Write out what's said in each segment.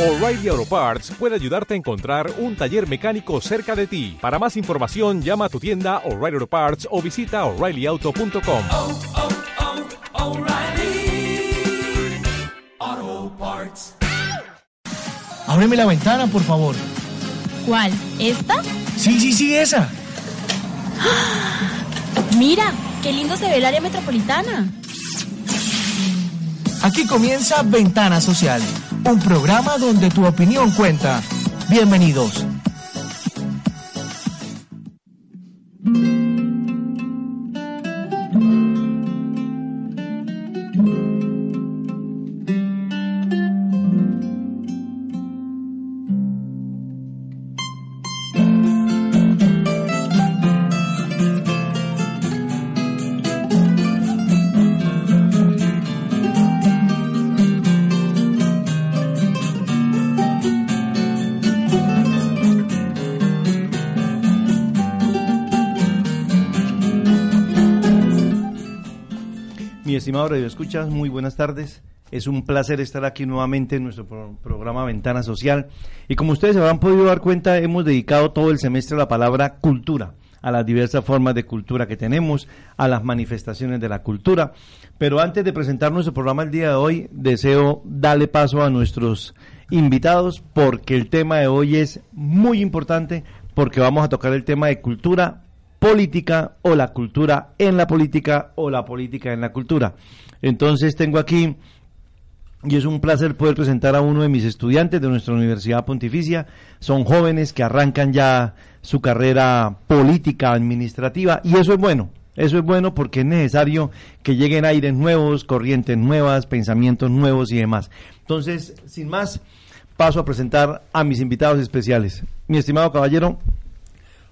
O'Reilly Auto Parts puede ayudarte a encontrar un taller mecánico cerca de ti. Para más información, llama a tu tienda O'Reilly Auto Parts o visita oreillyauto.com. oh, oh, Parts. Ábreme la ventana, por favor. ¿Cuál? ¿Esta? Sí, sí, sí, esa. Mira, qué lindo se ve el área metropolitana. Aquí comienza Ventana Social, un programa donde tu opinión cuenta. Bienvenidos. Estimado Radio Escuchas, muy buenas tardes. Es un placer estar aquí nuevamente en nuestro pro- programa Ventana Social. Y como ustedes habrán podido dar cuenta, hemos dedicado todo el semestre a la palabra cultura, a las diversas formas de cultura que tenemos, a las manifestaciones de la cultura. Pero antes de presentar nuestro programa el día de hoy, deseo darle paso a nuestros invitados porque el tema de hoy es muy importante porque vamos a tocar el tema de cultura política o la cultura en la política o la política en la cultura. Entonces tengo aquí, y es un placer poder presentar a uno de mis estudiantes de nuestra Universidad Pontificia. Son jóvenes que arrancan ya su carrera política, administrativa, y eso es bueno. Eso es bueno porque es necesario que lleguen aires nuevos, corrientes nuevas, pensamientos nuevos y demás. Entonces, sin más, paso a presentar a mis invitados especiales. Mi estimado caballero,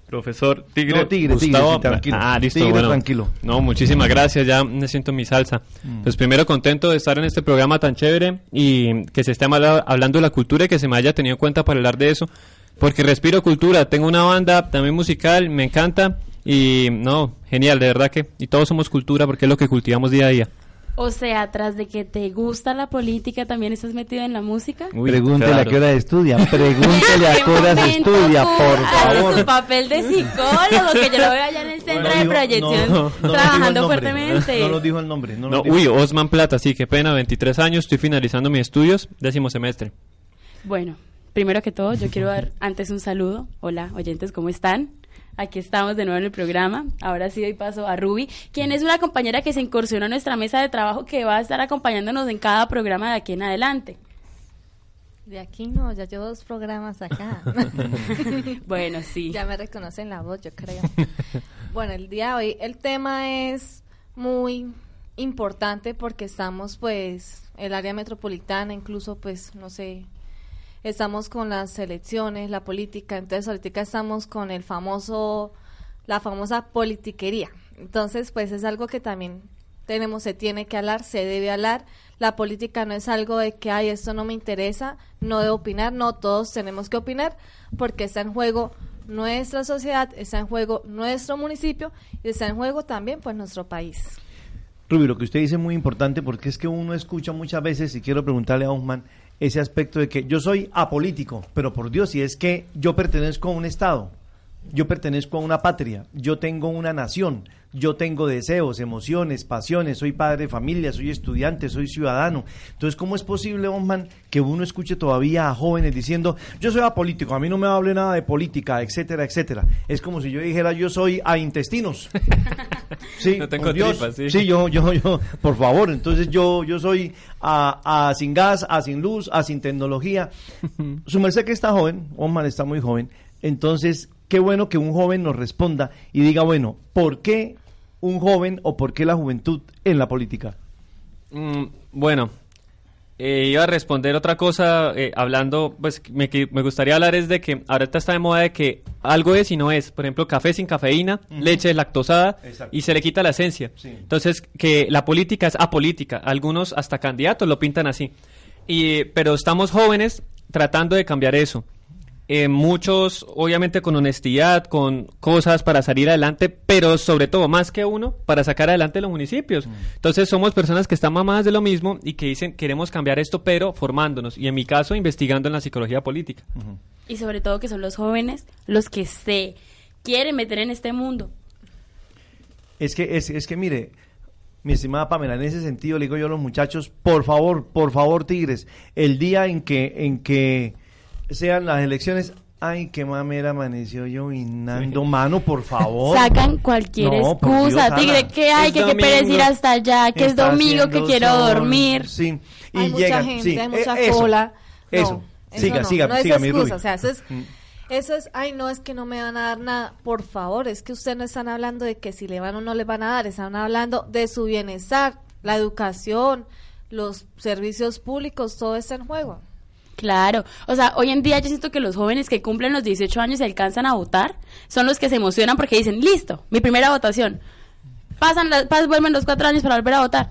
Profesor Tigre, No, Tigre, Gustavo. tranquilo. Ah, listo, Tigre, bueno. tranquilo. No, muchísimas gracias, ya me siento en mi salsa. Mm. Pues primero contento de estar en este programa tan chévere y que se esté habla- hablando de la cultura y que se me haya tenido en cuenta para hablar de eso, porque respiro cultura, tengo una banda también musical, me encanta y no, genial, de verdad que y todos somos cultura porque es lo que cultivamos día a día. O sea, tras de que te gusta la política, ¿también estás metido en la música? Uy, Pregúntele claro. a qué hora estudia. Pregúntele a ¿En qué qué hora estudia, tú por favor. tu papel de psicólogo, que yo lo veo allá en el centro No de dijo- proyección, no, no nos dijo el trabajando nombre. fuertemente. No nos dijo el nombre. No, uy, Osman Plata, sí, qué pena, 23 años, estoy finalizando mis estudios, décimo semestre. Bueno, primero que todo, yo quiero dar antes un saludo. Hola, oyentes, ¿cómo están? Aquí estamos de nuevo en el programa. Ahora sí doy paso a Ruby, quien es una compañera que se incursionó en nuestra mesa de trabajo que va a estar acompañándonos en cada programa de aquí en adelante. De aquí no, ya llevo dos programas acá. Bueno, sí. ya me reconocen la voz, yo creo. bueno, el día de hoy el tema es muy importante porque estamos pues el área metropolitana, incluso pues no sé, estamos con las elecciones, la política, entonces ahorita estamos con el famoso la famosa politiquería. Entonces, pues es algo que también tenemos, se tiene que hablar, se debe hablar. La política no es algo de que, ay, esto no me interesa, no debo opinar, no, todos tenemos que opinar porque está en juego nuestra sociedad, está en juego nuestro municipio y está en juego también pues nuestro país. Rubi, lo que usted dice es muy importante porque es que uno escucha muchas veces, y quiero preguntarle a Osman, ese aspecto de que yo soy apolítico, pero por Dios, si es que yo pertenezco a un Estado, yo pertenezco a una patria, yo tengo una nación, yo tengo deseos, emociones, pasiones, soy padre de familia, soy estudiante, soy ciudadano. Entonces, ¿cómo es posible, Osman, que uno escuche todavía a jóvenes diciendo, yo soy apolítico, a mí no me hable nada de política, etcétera, etcétera? Es como si yo dijera, yo soy a intestinos. Sí, No tengo Dios. tripas, sí. sí, yo, yo, yo, por favor, entonces yo, yo soy a, a sin gas, a sin luz, a sin tecnología. Su merced que está joven, Osman está muy joven, entonces qué bueno que un joven nos responda y diga, bueno, ¿por qué un joven o por qué la juventud en la política? Mm, bueno, eh, iba a responder otra cosa eh, hablando, pues me, que- me gustaría hablar es de que ahorita está de moda de que algo es y no es. Por ejemplo, café sin cafeína, leche lactosada Exacto. y se le quita la esencia. Sí. Entonces, que la política es apolítica. Algunos hasta candidatos lo pintan así. Y, pero estamos jóvenes tratando de cambiar eso. Eh, muchos obviamente con honestidad, con cosas para salir adelante, pero sobre todo más que uno para sacar adelante los municipios. Entonces somos personas que están mamadas de lo mismo y que dicen queremos cambiar esto, pero formándonos y en mi caso investigando en la psicología política. Y sobre todo que son los jóvenes los que se quieren meter en este mundo. Es que, es, es que mire, mi estimada Pamela, en ese sentido le digo yo a los muchachos, por favor, por favor, Tigres, el día en que, en que sean las elecciones, ay, qué mamera amaneció llovinando, mano, por favor. Sacan cualquier No, excusa, Dios, tigre, que hay, Es que, que pereza ir hasta allá, que es domingo, que quiero sol, dormir. Sí, y hay mucha gente, sí, hay eh, mucha eso, cola. No, Eso, eso siga, no, siga, no es siga, mi excusa, Ruby. o sea, eso es, Mm. eso es, ay, no, es que no me van a dar nada. Por favor, es que ustedes no están hablando de que si le van o no le van a dar, están hablando de su bienestar, la educación, los servicios públicos, todo está en juego. Claro, o sea, hoy en día yo siento que los jóvenes que cumplen los 18 años y alcanzan a votar son los que se emocionan porque dicen, listo, mi primera votación. Pasan, las- pas- vuelven los cuatro años para volver a votar.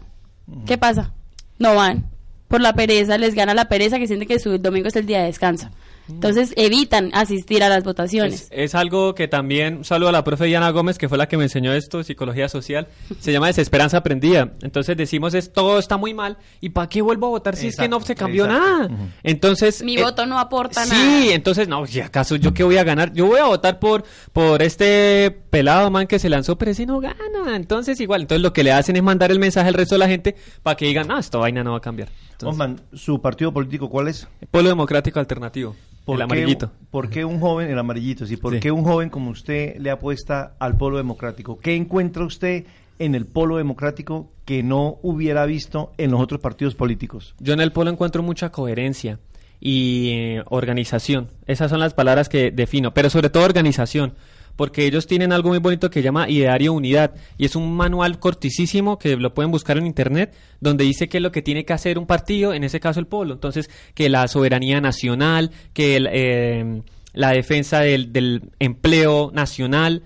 ¿Qué pasa? No van. Por la pereza, les gana la pereza que sienten que su domingo es el día de descanso. Entonces evitan asistir a las votaciones. Es, es algo que también, un saludo a la profe Diana Gómez, que fue la que me enseñó esto, psicología social, se llama desesperanza aprendida. Entonces decimos, es todo está muy mal, ¿y para qué vuelvo a votar si es que no se cambió exacto. nada? Entonces... Mi eh, voto no aporta sí, nada. entonces, no, si acaso yo qué voy a ganar, yo voy a votar por, por este pelado man que se lanzó, pero ese no gana, entonces igual, entonces lo que le hacen es mandar el mensaje al resto de la gente para que digan, no, esta vaina no va a cambiar. Entonces, Osman, ¿su partido político cuál es? Polo Democrático Alternativo, el qué- amarillito. ¿Por qué un joven, el amarillito, sí, por Sí. qué un joven como usted le apuesta al polo democrático? ¿Qué encuentra usted en el polo democrático que no hubiera visto en los otros partidos políticos? Yo en el polo encuentro mucha coherencia y eh, organización. Esas son las palabras que defino, pero sobre todo organización, porque ellos tienen algo muy bonito que llama Ideario Unidad y es un manual corticísimo que lo pueden buscar en internet donde dice qué es lo que tiene que hacer un partido, en ese caso el polo. Entonces, que la soberanía nacional, que el, eh, la defensa del, del empleo nacional,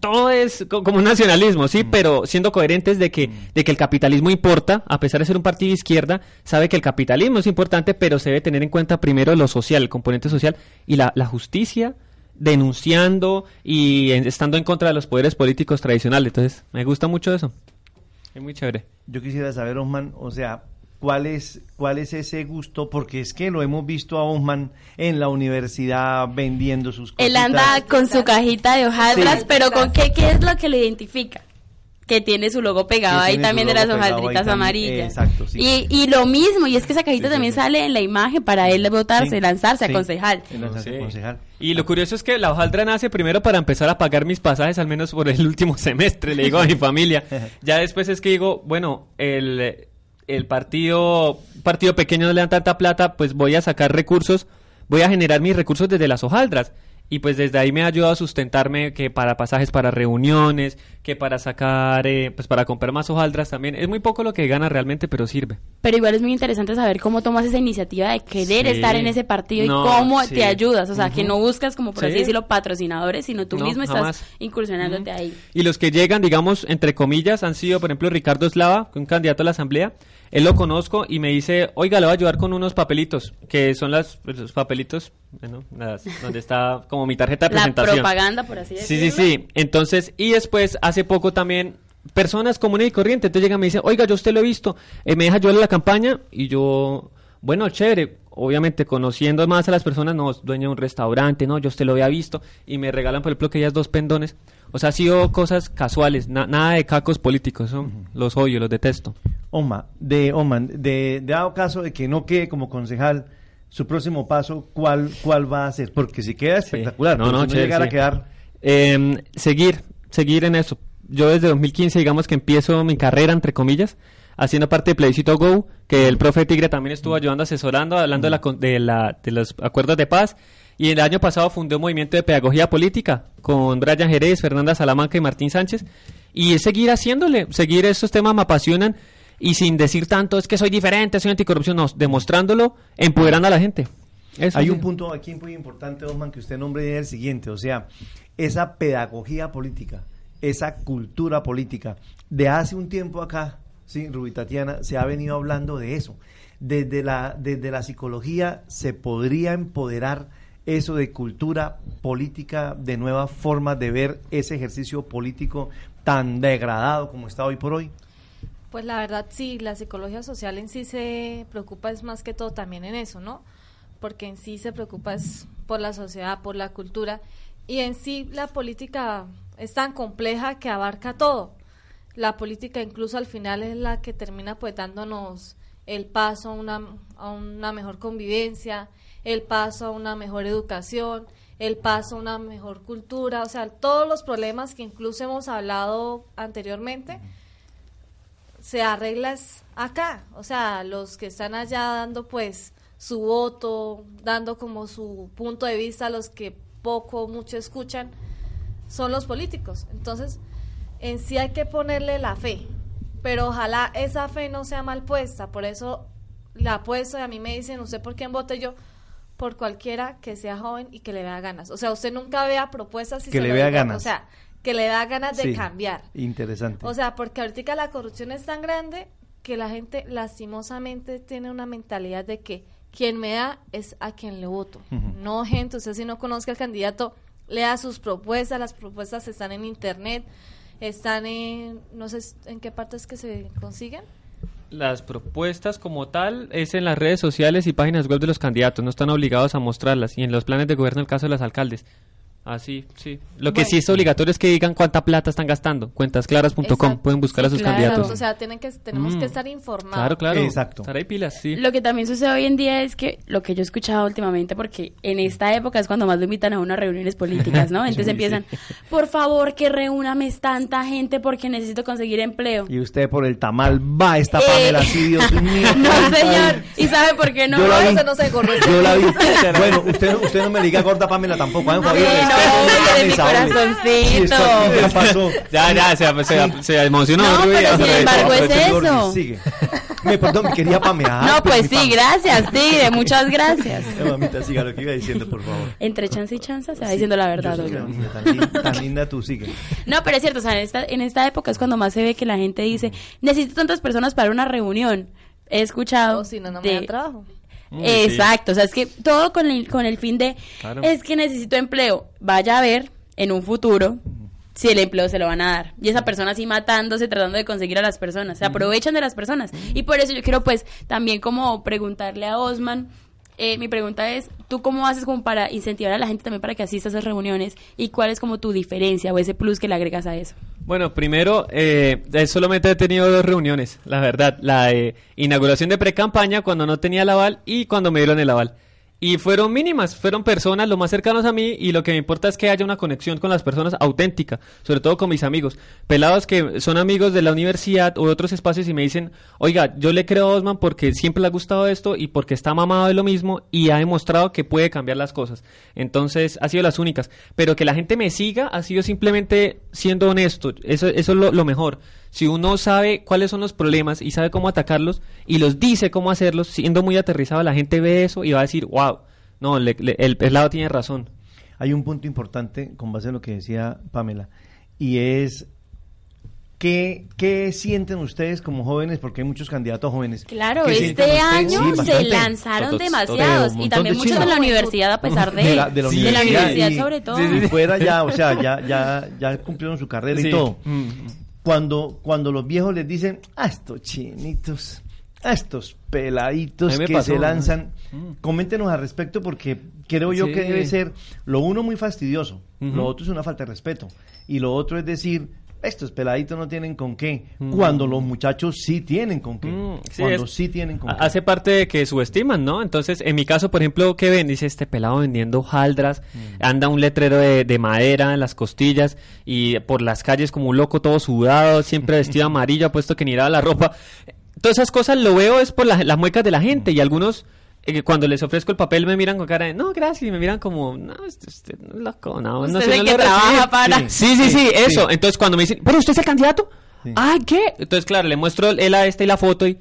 todo es co- como un nacionalismo, sí, pero siendo coherentes de que, de que el capitalismo importa, a pesar de ser un partido de izquierda, sabe que el capitalismo es importante, pero se debe tener en cuenta primero lo social, el componente social y la, la justicia, denunciando y en- estando en contra de los poderes políticos tradicionales. Entonces, me gusta mucho eso. Es muy chévere. Yo quisiera saber, Osman, o sea, ¿cuál es, cuál es ese gusto? Porque es que lo hemos visto a Osman en la universidad vendiendo sus cosas. Él anda con su cajita de hojaldras, Sí. pero ¿con qué, qué es lo que lo identifica? Que tiene su logo pegado ahí también de las hojaldritas amarillas. exacto, sí. y, y lo mismo, y es que esa cajita Sí, también sí. sale en la imagen para él votarse, Sí, lanzarse sí. a concejal. Y lo curioso es que la hojaldra nace primero para empezar a pagar mis pasajes, al menos por el último semestre, le digo a mi familia. Ya después es que digo, bueno, el, el partido, partido pequeño no le dan tanta plata, pues voy a sacar recursos, voy a generar mis recursos desde las hojaldras. Y pues desde ahí me ha ayudado a sustentarme que para pasajes para reuniones, que para sacar, eh, pues para comprar más hojaldras también. Es muy poco lo que gana realmente, pero sirve. Pero igual es muy interesante saber cómo tomas esa iniciativa de querer Sí. estar en ese partido No, y cómo sí. te ayudas. O sea, que no buscas, como por así Sí. decirlo, patrocinadores, sino tú No, mismo estás incursionándote ahí. Y los que llegan, digamos, entre comillas, han sido, por ejemplo, Ricardo Eslava, un candidato a la asamblea. Él lo conozco y me dice, oiga, le voy a ayudar con unos papelitos, que son las, pues, los papelitos, bueno, las- donde está como mi tarjeta de La presentación. propaganda, por así Sí, decirlo. sí, sí. Entonces, y después, hace poco también, personas comunes y corrientes, entonces llegan y me dicen, oiga, yo usted lo he visto, eh, me deja ayudarle a la campaña, y yo, bueno, chévere, obviamente conociendo más a las personas, no, dueño de un restaurante, no, yo usted lo había visto, y me regalan, por ejemplo, que ellas dos pendones. O sea, ha sido cosas casuales, na- nada de cacos políticos, ¿no? los odio, los detesto. Oma, de Oman, de, dado caso de que no quede como concejal, su próximo paso, ¿cuál, cuál va a ser? Porque si queda espectacular, No, pero no, si no chévere, llegara sí. a quedar, Eh, seguir, seguir en eso. Yo desde 2015, digamos que empiezo mi carrera, entre comillas, haciendo parte de Plebiscito Go, que el profe Tigre también estuvo ayudando, asesorando, hablando de, la, con- de, la- de los acuerdos de paz. Y el año pasado fundé un movimiento de pedagogía política con Brian Jerez, Fernanda Salamanca y Martín Sánchez. Y es seguir haciéndole, seguir esos temas me apasionan y sin decir tanto es que soy diferente, soy anticorrupción, no, demostrándolo, empoderando a la gente. Eso Hay sí. un punto aquí muy importante, Osman, que usted nombre y es el siguiente, o sea, esa pedagogía política, esa cultura política, de hace un tiempo acá, sí, Rubí Tatiana, se ha venido hablando de eso. Desde la, desde la psicología se podría empoderar eso de cultura política, de nuevas formas de ver ese ejercicio político tan degradado como está hoy por hoy? Pues la verdad sí, la psicología social en sí se preocupa es más que todo también en eso, ¿no? Porque en sí se preocupa es por la sociedad, por la cultura y en sí la política es tan compleja que abarca todo. La política incluso al final es la que termina pues dándonos el paso a una, a una mejor convivencia, el paso a una mejor educación, el paso a una mejor cultura, o sea, todos los problemas que incluso hemos hablado anteriormente se arreglas acá, o sea, los que están allá dando pues su voto, dando como su punto de vista, los que poco o mucho escuchan, son los políticos. Entonces, en sí hay que ponerle la fe, pero ojalá esa fe no sea mal puesta, por eso la apuesto y a mí me dicen, ¿usted por quién vote yo? Por cualquiera que sea joven y que le vea ganas. O sea, usted nunca vea propuestas y Que se le vea ganas. O sea, que le da ganas de Sí, cambiar. Interesante. O sea, porque ahorita la corrupción es tan grande que la gente lastimosamente tiene una mentalidad de que quien me da es a quien le voto. No, gente, usted si no conozca al candidato, lea sus propuestas, las propuestas están en internet, están en, no sé en qué partes que se consiguen. Las propuestas como tal es en las redes sociales y páginas web de los candidatos, no están obligados a mostrarlas y en los planes de gobierno el caso de los alcaldes. Así, sí. Lo que Bueno. sí es obligatorio es que digan cuánta plata están gastando. Cuentasclaras.com pueden buscar a Sí, sus claro. candidatos. O sea, tienen que, tenemos Mm. que estar informados. Claro, claro. Exacto. Estar ahí pilas, sí. Lo que también sucede hoy en día es que lo que yo he escuchado últimamente, porque en esta época es cuando más lo invitan a unas reuniones políticas, ¿no? Entonces Sí, empiezan, por favor que reúname tanta gente porque necesito conseguir empleo. Y usted por el tamal va esta Eh, Pamela así, Dios mío. No, señor. ¿Y sabe por qué no? Yo la vi. Eso no se corre. Yo la vi. Bueno, usted, usted no me diga gorda Pamela tampoco. ¿eh, Sí, no, de mi corazoncito. Ya pasó. Ya, ya, se, se, se emocionó. No, pero sin embargo es Jordi, eso. Sigue. Me, perdón, quería pamear. No, pues sí, gracias, Tigre, muchas gracias. Mamita, siga lo que iba diciendo, por favor. Entre chance y chance se va diciendo la verdad. Tan, lin- tan linda, tú sigue. No, pero es cierto, o sea, en esta, en esta época es cuando más se ve que la gente dice, necesito tantas personas para una reunión. He escuchado. O si no, no me de- dan trabajo. Exacto, o sea, es que todo con el, con el fin de, Claro. es que necesito empleo. Vaya a ver en un futuro si el empleo se lo van a dar. Y esa persona así matándose, tratando de conseguir a las personas. Se aprovechan de las personas. Y por eso yo quiero pues también como preguntarle a Osman, eh, mi pregunta es, ¿tú cómo haces como para incentivar a la gente también para que asista a esas reuniones? ¿Y cuál es como tu diferencia o ese plus que le agregas a eso? Bueno, primero, eh, eh, solamente he tenido dos reuniones, la verdad. La de inauguración de pre-campaña cuando no tenía el aval y cuando me dieron el aval. Y fueron mínimas, fueron personas lo más cercanos a mí y lo que me importa es que haya una conexión con las personas auténtica, sobre todo con mis amigos. Pelados que son amigos de la universidad o de otros espacios y me dicen, oiga, yo le creo a Osman porque siempre le ha gustado esto y porque está mamado de lo mismo y ha demostrado que puede cambiar las cosas. Entonces, ha sido las únicas. Pero que la gente me siga ha sido simplemente siendo honesto. Eso, eso es lo, lo mejor. Si uno sabe cuáles son los problemas y sabe cómo atacarlos y los dice cómo hacerlos, siendo muy aterrizado, la gente ve eso y va a decir, wow, no, le- le- el pelado tiene razón. Hay un punto importante con base en lo que decía Pamela y es ¿qué, qué sienten ustedes como jóvenes? Porque hay muchos candidatos jóvenes. Claro, ¿Qué este año Sí, se lanzaron Todos, demasiados todos. Y también de muchos de la universidad a pesar de, de la, de la Sí, universidad, universidad y- sobre todo. y fuera ya, o sea, ya, ya, ya cumplieron su carrera Sí. y todo. Mm. Cuando, cuando los viejos les dicen, a estos chinitos, a estos peladitos que pasó, se lanzan, Mm. coméntenos al respecto porque creo yo Sí. que debe ser lo uno muy fastidioso, lo otro es una falta de respeto y lo otro es decir, estos peladitos no tienen con qué, Mm. cuando los muchachos sí tienen con qué, Mm, sí, cuando es- sí tienen con Ha- qué. Hace parte de que subestiman, ¿no? Entonces, en mi caso, por ejemplo, ¿qué ven? Dice este pelado vendiendo haldras, anda un letrero de, de madera en las costillas y por las calles como un loco todo sudado, siempre vestido amarillo, apuesto que ni daba la ropa. Todas esas cosas lo veo es por la- las muecas de la gente y algunos eh, cuando les ofrezco el papel me miran con cara de no, gracias, y me miran como, no, usted, usted no es loco, no, Usted no es sé, el no que lo recibe". trabaja para- Sí, sí, sí, Sí, eso. sí. Entonces, cuando me dicen, ¿pero usted es el candidato? Sí. Ah, ¿qué? Entonces, claro, le muestro él a este y la foto y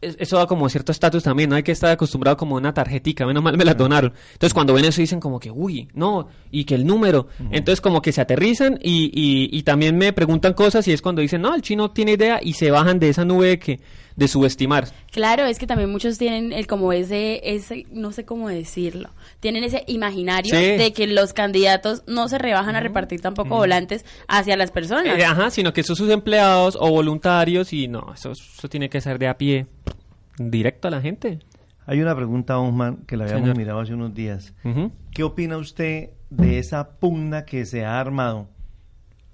es- eso da como cierto estatus también, no hay que estar acostumbrado como a una tarjetica, menos mal me la donaron. Entonces cuando ven eso dicen como que, uy, no, y que el número. Entonces como que se aterrizan y, y, y también me preguntan cosas y es cuando dicen, no, el chino tiene idea y se bajan de esa nube de que de subestimar. Claro, es que también muchos tienen el como ese, ese, no sé cómo decirlo, tienen ese imaginario Sí. de que los candidatos no se rebajan a repartir tampoco volantes hacia las personas. Eh, ajá, sino que son sus empleados o voluntarios y no, eso, eso tiene que ser de a pie, directo a la gente. Hay una pregunta, Osman, que la habíamos Señor. mirado hace unos días. ¿Qué opina usted de esa pugna que se ha armado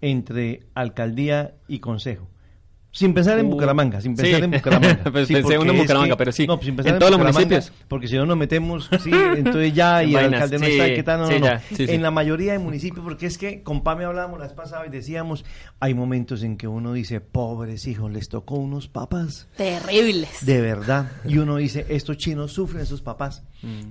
entre alcaldía y consejo? Sin pensar en Uh, Bucaramanga, sin sí. pensar en Bucaramanga. Pues Sí, pensé uno en es Bucaramanga, que- pero sí. No, pues sin pensar En en, todos los Bucaramanga, municipios. Porque si no nos metemos, sí, entonces ya, y el alcalde no sí, está, ¿qué tal? No, sí, no, no. ya, sí, sí. En la mayoría de municipios, porque es que con Pame hablábamos la vez pasada y decíamos, hay momentos en que uno dice, pobres hijos, les tocó unos papas. Terribles. De verdad. Y uno dice, estos chinos sufren sus papás.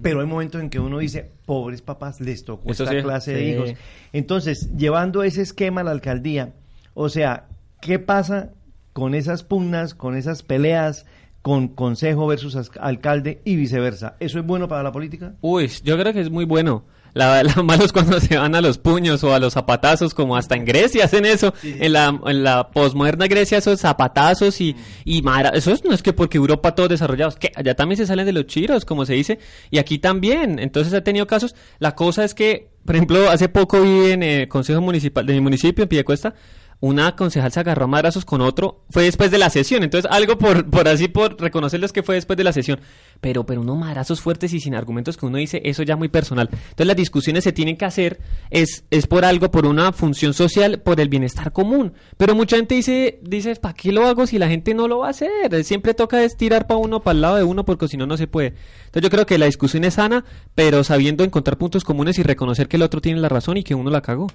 Pero hay momentos en que uno dice, pobres papás, les tocó Eso esta sí, clase sí. de hijos. Entonces, llevando ese esquema a la alcaldía, o sea, ¿qué pasa con esas pugnas, con esas peleas, con consejo versus alcalde y viceversa? ¿Eso es bueno para la política? Uy, yo creo que es muy bueno. La, la malo es cuando se van a los puños o a los zapatazos, como hasta en Grecia hacen eso. En la, en la posmoderna Grecia, esos zapatazos y, y mara- eso es- no es que porque Europa todos desarrollados, que allá también se salen de los chiros, como se dice, y aquí también. Entonces ha tenido casos. La cosa es que, por ejemplo, hace poco vi en el Consejo Municipal de mi municipio, en Piedecuesta, una concejal se agarró a madrazos con otro, fue después de la sesión, entonces algo por, por así, por reconocerles que fue después de la sesión, pero, pero unos madrazos fuertes y sin argumentos que uno dice, eso ya muy personal. Entonces las discusiones se tienen que hacer, es, es por algo, por una función social, por el bienestar común, pero mucha gente dice, dice, ¿para qué lo hago si la gente no lo va a hacer? Siempre toca es tirar para uno, para el lado de uno, porque si no, no se puede. Entonces yo creo que la discusión es sana, pero sabiendo encontrar puntos comunes y reconocer que el otro tiene la razón y que uno la cagó.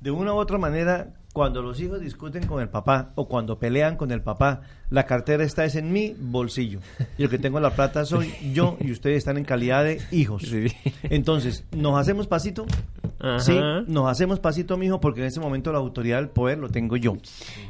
De una u otra manera, cuando los hijos discuten con el papá o cuando pelean con el papá, la cartera está es en mi bolsillo. Y el que tengo la plata soy yo y ustedes están en calidad de hijos. Sí. Entonces, ¿nos hacemos pasito? Ajá. Sí, nos hacemos pasito, mijo, porque en ese momento la autoridad del poder lo tengo yo.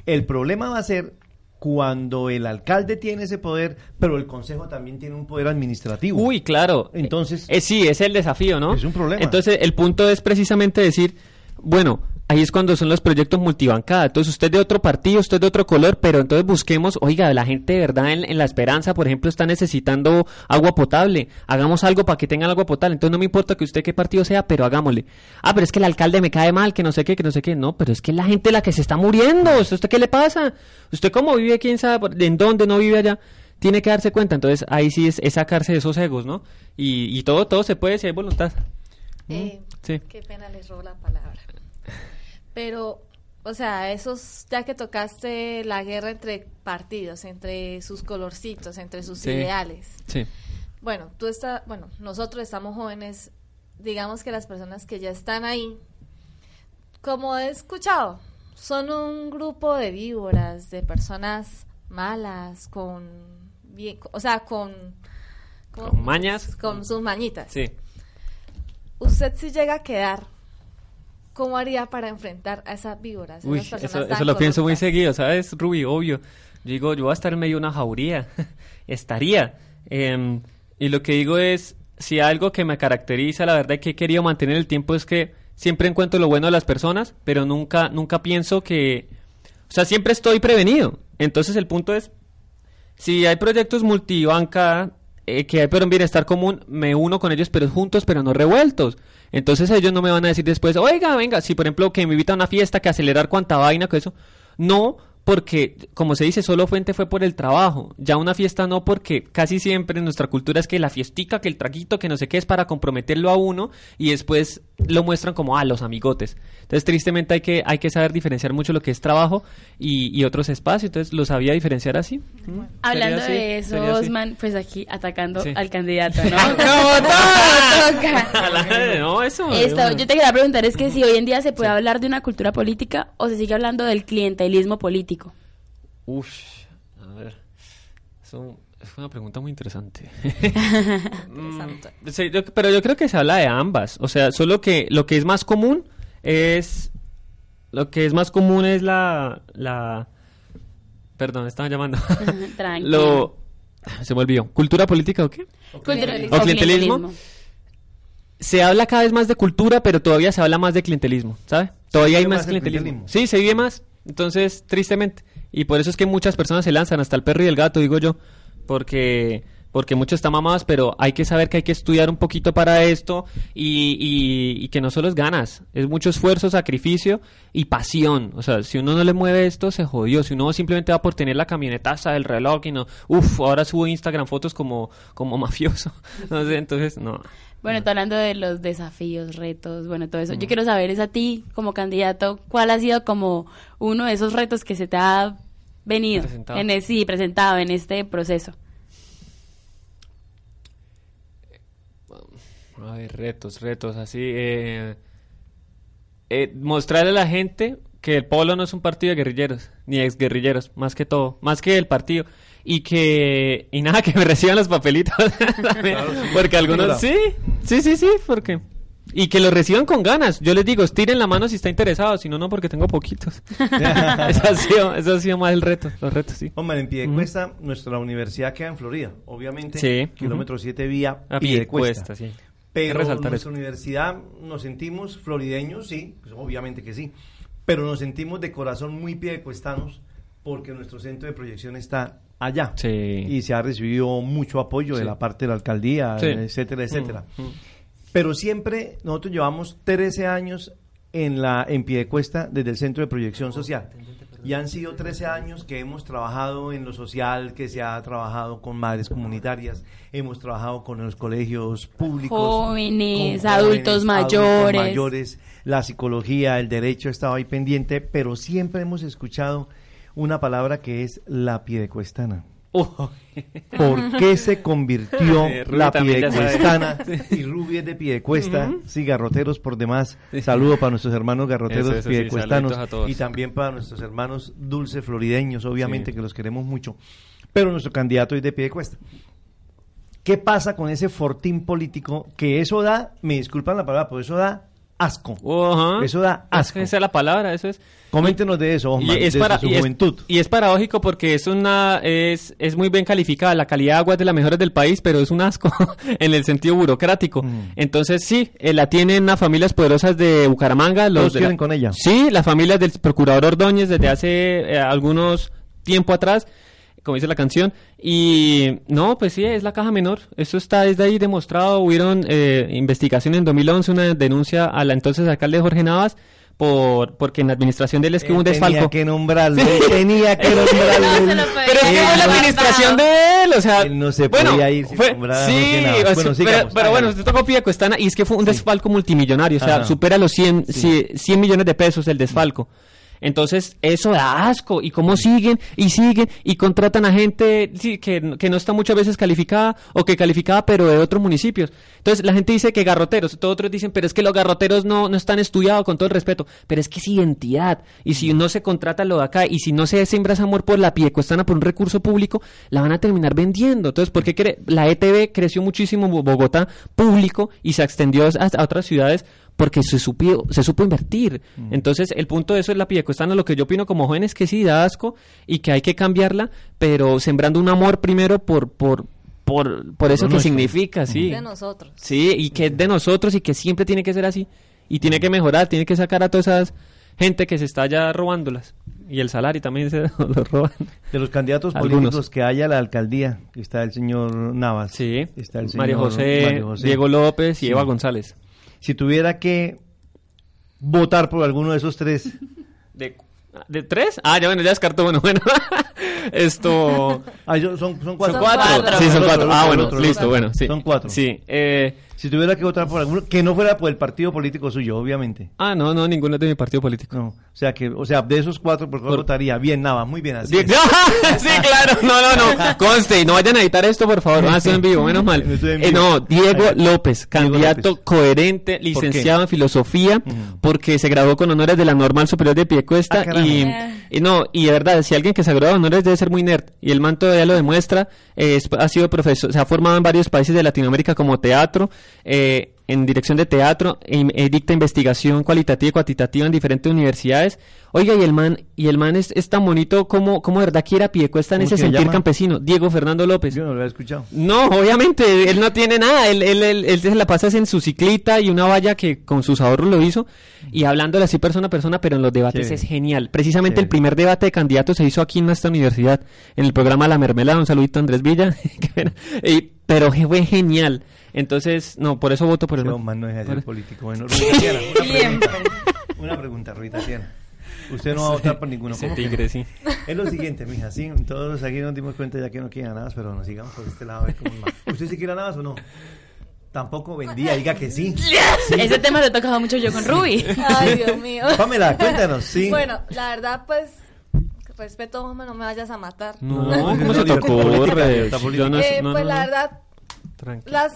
El problema va a ser cuando el alcalde tiene ese poder, pero el consejo también tiene un poder administrativo. Uy, claro. Entonces- Eh, sí, es el desafío, ¿no? Es un problema. Entonces, el punto es precisamente decir, bueno, ahí es cuando son los proyectos multibancada. Entonces, usted de otro partido, usted de otro color, pero entonces busquemos, oiga, la gente de verdad en, en La Esperanza, por ejemplo, está necesitando agua potable. Hagamos algo para que tengan agua potable. Entonces, no me importa que usted qué partido sea, pero hagámosle. Ah, pero es que el alcalde me cae mal, que no sé qué, que no sé qué. No, pero es que es la gente la que se está muriendo. ¿Usted qué le pasa? ¿Usted cómo vive? ¿Quién sabe? ¿En dónde no vive allá? tiene que darse cuenta. Entonces ahí sí es, es sacarse de esos egos, ¿no? Y, y todo, todo se puede si hay voluntad. Eh, Sí. Qué pena les robo la palabra. Pero, o sea, esos, ya que tocaste la guerra entre partidos, entre sus colorcitos, entre sus Sí. ideales. Sí. Bueno, tú estás, bueno, nosotros estamos jóvenes, digamos que las personas que ya están ahí, como he escuchado, son un grupo de víboras, de personas malas, con, bien, o sea, con, Con mañas. con sus mañitas. Sí. Usted si llega a quedar, ¿cómo haría para enfrentar a esas víboras? Uy, esas eso, eso lo pienso muy seguido, ¿sabes, Ruby? Obvio. Yo digo, yo voy a estar en medio de una jauría. Estaría. Em, y lo que digo es, si algo que me caracteriza, la verdad, que he querido mantener el tiempo es que siempre encuentro lo bueno de las personas, pero nunca, nunca pienso que... O sea, siempre estoy prevenido. Entonces el punto es, si hay proyectos multibanca eh, que hay pero en bienestar común, me uno con ellos, pero juntos, pero no revueltos. Entonces ellos no me van a decir después, oiga, venga, si por ejemplo que me invita a una fiesta, que acelerar cuanta vaina, que eso. No, porque como se dice, solo fuente fue por el trabajo. Ya una fiesta no, porque casi siempre en nuestra cultura es que la fiestica, que el traguito, que no sé qué, es para comprometerlo a uno y después lo muestran como a los amigotes. Entonces, tristemente hay que, hay que saber diferenciar mucho lo que es trabajo y, y otros espacios. Entonces, lo sabía diferenciar así. Mm, Hablando así, de eso. Osman, pues aquí atacando Sí. al candidato, ¿no? Todo toca. no, eso. Esto, yo te quería preguntar, es que si hoy en día se puede hablar de una cultura política o se sigue hablando del clientelismo político. Uf, a ver. Eso es una pregunta muy interesante. Interesante. Mm, sí, yo- pero yo creo que se habla de ambas. O sea, solo que lo que es más común es. Lo que es más común es la. la perdón, me estaban llamando. Tranquilo. lo, Se me olvidó. ¿Cultura política o qué? ¿O clientelismo? Se habla cada vez más de cultura, pero todavía se habla más de clientelismo, ¿sabe? Todavía hay más más el clientelismo. clientelismo. Sí, se vive más. Entonces, tristemente. Y por eso es que muchas personas se lanzan, hasta el perro y el gato, digo yo. Porque porque mucho está mamadas, pero hay que saber que hay que estudiar un poquito para esto y, y- y que no solo es ganas, es mucho esfuerzo, sacrificio y pasión. O sea, si uno no le mueve esto, se jodió. Si uno simplemente va por tener la camionetaza, el reloj y no, uff, ahora subo Instagram fotos como, como mafioso. No sé, entonces, no. Bueno, tú hablando de los desafíos, retos, bueno, todo eso. Yo quiero saber es a ti, como candidato, ¿cuál ha sido como uno de esos retos que se te ha venido Presentado. en el- sí, presentado en este proceso? A ver, retos, retos, así. Eh, eh, mostrarle a la gente que el Polo no es un partido de guerrilleros, ni exguerrilleros, más que todo, más que el partido. Y que. Y nada, que me reciban los papelitos. porque algunos. Sí, sí, sí, sí, porque. Y que los reciban con ganas. Yo les digo, tiren la mano si está interesado, si no, no, porque tengo poquitos. eso, ha sido, eso ha sido más el reto, los retos, sí. Hombre, en Piedecuesta, nuestra universidad queda en Florida, obviamente. Sí, Kilómetro 7 vía A Piedecuesta. Piedecuesta, sí. Pero nuestra eso. universidad nos sentimos florideños, sí, pues obviamente que sí. Pero nos sentimos de corazón muy piedecuestanos porque nuestro centro de proyección está allá. Sí. Y se ha recibido mucho apoyo de la parte de la alcaldía, Sí. etcétera, etcétera. Pero siempre nosotros llevamos 13 años en la en Piedecuesta desde el Centro de Proyección Social. Y han sido 13 años que hemos trabajado en lo social, que se ha trabajado con madres comunitarias, hemos trabajado con los colegios públicos, Jóvenes, adultos mayores. mayores, la psicología, el derecho estaba ahí pendiente, pero siempre hemos escuchado una palabra que es la piedecuestana. Uh, ¿Por qué se convirtió Eh, la piedecuestana? Y Ruby es de Piedecuesta, sí, garroteros por demás. Saludo para nuestros hermanos garroteros Eso, eso, sí, piedecuestanos todos. y también para nuestros hermanos dulce florideños, obviamente Sí. que los queremos mucho. Pero nuestro candidato es de Piedecuesta. ¿Qué pasa con ese fortín político que eso da, me disculpan la palabra, pero eso da asco? Ajá. Eso da asco. Esa es la palabra, eso es. Coméntenos de eso, Osman, Y es, para, su y, es, juventud. y es paradójico porque es una es, es muy bien calificada, la calidad de agua es de las mejores del país, pero es un asco en el sentido burocrático. Mm. Entonces sí, eh, la tienen las familias poderosas de Bucaramanga. Los quieren con ella. Sí, las familias del procurador Ordóñez desde hace eh, algunos tiempo atrás, como dice la canción. Y no, pues sí, es la caja menor. Eso está desde ahí demostrado. Hubieron eh, investigación en 2011, una denuncia a la entonces alcalde Jorge Navas por porque en la administración de él es que hubo un desfalco. Tenía que nombrarlo, tenía que No nombrarlo. puede Pero es que fue la no- administración de él, o sea, Él no se bueno, podía ir sin fue- sí, o sea, Bueno, pero, sigamos, pero bueno, hágale. usted tocó Pía Cuestana y es que fue un desfalco multimillonario, o sea, Ajá. supera los 100, 100, 100 millones de pesos el desfalco. Entonces, eso da asco. ¿Y cómo siguen? Y siguen y contratan a gente que, que no está muchas veces calificada o que calificada pero de otros municipios. Entonces, la gente dice que garroteros. Todos otros dicen, pero es que los garroteros no, no están estudiados con todo el respeto. Pero es que es identidad. Y si no se contrata lo de acá y si no se siembra ese amor por la piecuestana, por un recurso público, la van a terminar vendiendo. Entonces, ¿por qué la ETV creció muchísimo Bogotá público y se extendió a otras ciudades? Porque se, supió, se supo invertir. Entonces, el punto de eso es la piedecuestana. Lo que yo opino como joven es que sí, da asco y que hay que cambiarla, pero sembrando un amor primero por, por, por, por eso que nuestro. significa, sí. de nosotros. Sí, y que es de nosotros y que siempre tiene que ser así. Y tiene que mejorar, tiene que sacar a toda esa gente que se está ya robándolas. Y el salario también se lo roban. De los candidatos Algunos. políticos que haya a la alcaldía, está el señor Navas. Sí, Está el señor María José, Mario José. Diego López y Sí. Eva González. Si tuviera que votar por alguno de esos tres, ¿De, ¿De tres? Ah, ya bueno, ya descartó. Bueno, bueno. Esto. ah, yo- son, son cuatro. Son cuatro. cuatro. Sí, son cuatro. Ah, bueno, listo, bueno, sí. Son cuatro. Sí. Eh, Si tuviera que votar por alguno, que no fuera por el partido político suyo, obviamente. ah, no, no, ninguno es de mi partido político. No, o sea que, o sea, de esos cuatro, ¿por cuál Por- votaría? Bien, Navas, muy bien así. Sí, claro. No, no, no. Conste, y no vayan a editar esto, por favor. Estoy en vivo, menos mal. Estoy en Eh, no, Diego López, Diego candidato López. coherente, licenciado en filosofía, porque se graduó con honores de la Normal Superior de Piecuesta. Ah, caramba. y, y no, y de verdad, si alguien que se graduó de honores debe ser muy nerd. Y el manto ya lo demuestra. eh, es- ha sido profesor, se ha formado en varios países de Latinoamérica como teatro. Eh, en dirección de teatro, e- dicta investigación cualitativa y cuantitativa en diferentes universidades. Oiga, y el man, y el man es, es tan bonito como, como de verdad quiere a Piedecuesta en ¿Cómo ese se sentir llama? campesino. Diego Fernando López. Yo no lo he escuchado. No, obviamente, él no tiene nada, él, él, él, él se la pasa en su ciclita y una valla que con sus ahorros lo hizo, y hablándole así persona a persona, pero en los debates Chévere. es genial. Precisamente el primer debate de candidatos se hizo aquí en nuestra universidad, en el programa La Mermelada, un saludito a Andrés Villa, Qué pena. Y- pero fue genial. Entonces, no, por eso voto por el man. man no deja de Por- ser político. Bueno, Rui Tatiana, una pregunta. Una pregunta, Rui Tatiana. Usted no va a votar por ninguno. Ese tigre, sí. Es lo siguiente, mija, sí, todos aquí nos dimos cuenta ya que no quieren a nada, pero nos sigamos por este lado a ver cómo más. ¿Usted sí quiere a nada o no? Tampoco vendía, diga que sí. Ese tema lo he tocado mucho yo con Ruby. Ay, Dios mío. Pamela, cuéntanos, sí. Bueno, la verdad, pues, respeto, hombre, no me vayas a matar. No, No, ¿cómo se te ocurre? Eh, pues la verdad, Tranquilo. las,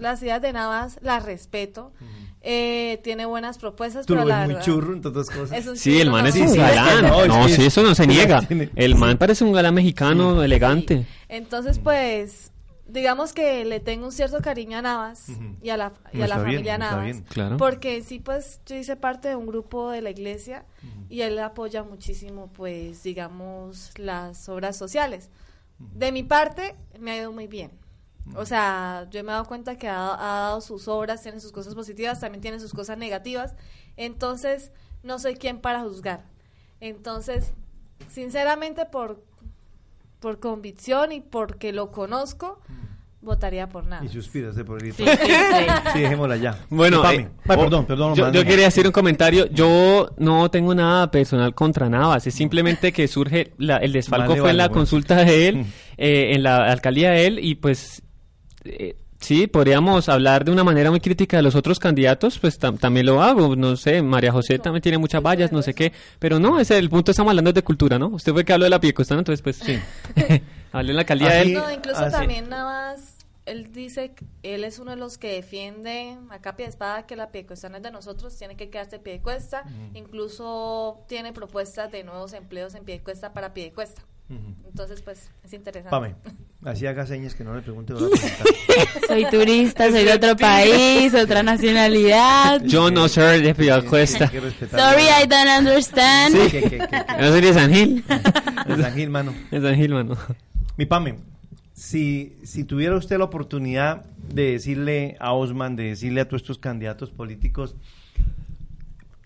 las ideas de Navas las respeto. Eh, tiene buenas propuestas, Tú pero lo la ves muy churro, entre otras cosas. es un Sí, el man es ¿no? un sí, galán. no, No, es sí, eso no se niega. El man parece un galán mexicano, elegante. Entonces, pues, digamos que le tengo un cierto cariño a Navas y a la, y a la bien, familia Navas. bien. Claro. Porque sí, pues, yo hice parte de un grupo de la iglesia y él apoya muchísimo, pues, digamos, las obras sociales. De mi parte, me ha ido muy bien. O sea, yo me he dado cuenta que ha, ha dado sus obras, tiene sus cosas positivas, también tiene sus cosas negativas. Entonces, no soy quien para juzgar. Entonces, sinceramente, por, por convicción y porque lo conozco, votaría por nada. Y suspira ese por el Sí, sí, sí. Sí, dejémosla ya. Bueno, eh, Ay, perdón, perdón. Yo, quería decir un comentario. Yo no tengo nada personal contra Navas. Es simplemente que surge la- el desfalco Vale, fue en la bueno. consulta de él, eh, en la alcaldía de él, y pues eh, sí, podríamos hablar de una manera muy crítica de los otros candidatos, pues tam- también lo hago. No sé, María José también tiene muchas vallas, no sé qué, pero no, ese el punto estamos hablando de cultura, ¿no? Usted fue que habló de la Piecostana, entonces pues sí. Hablé en la alcaldía de Así- él. No, incluso Ah, también nada más, él dice, que él es uno de los que defiende a capa y espada que la piedecuesta no es de nosotros, tiene que quedarse piedecuesta, incluso tiene propuestas de nuevos empleos en piedecuesta para piedecuesta. Entonces, pues, es interesante. Pame, así haga señas que no le pregunte. Soy turista, soy de otro país, otra nacionalidad. Yo no soy de respetar. Sorry, I don't understand. Sí, que, que, que, que- Yo soy de San Gil. de San Gil, mano. De San Gil, mano. Mi Pame, si, si tuviera usted la oportunidad de decirle a Osman, de decirle a todos estos candidatos políticos,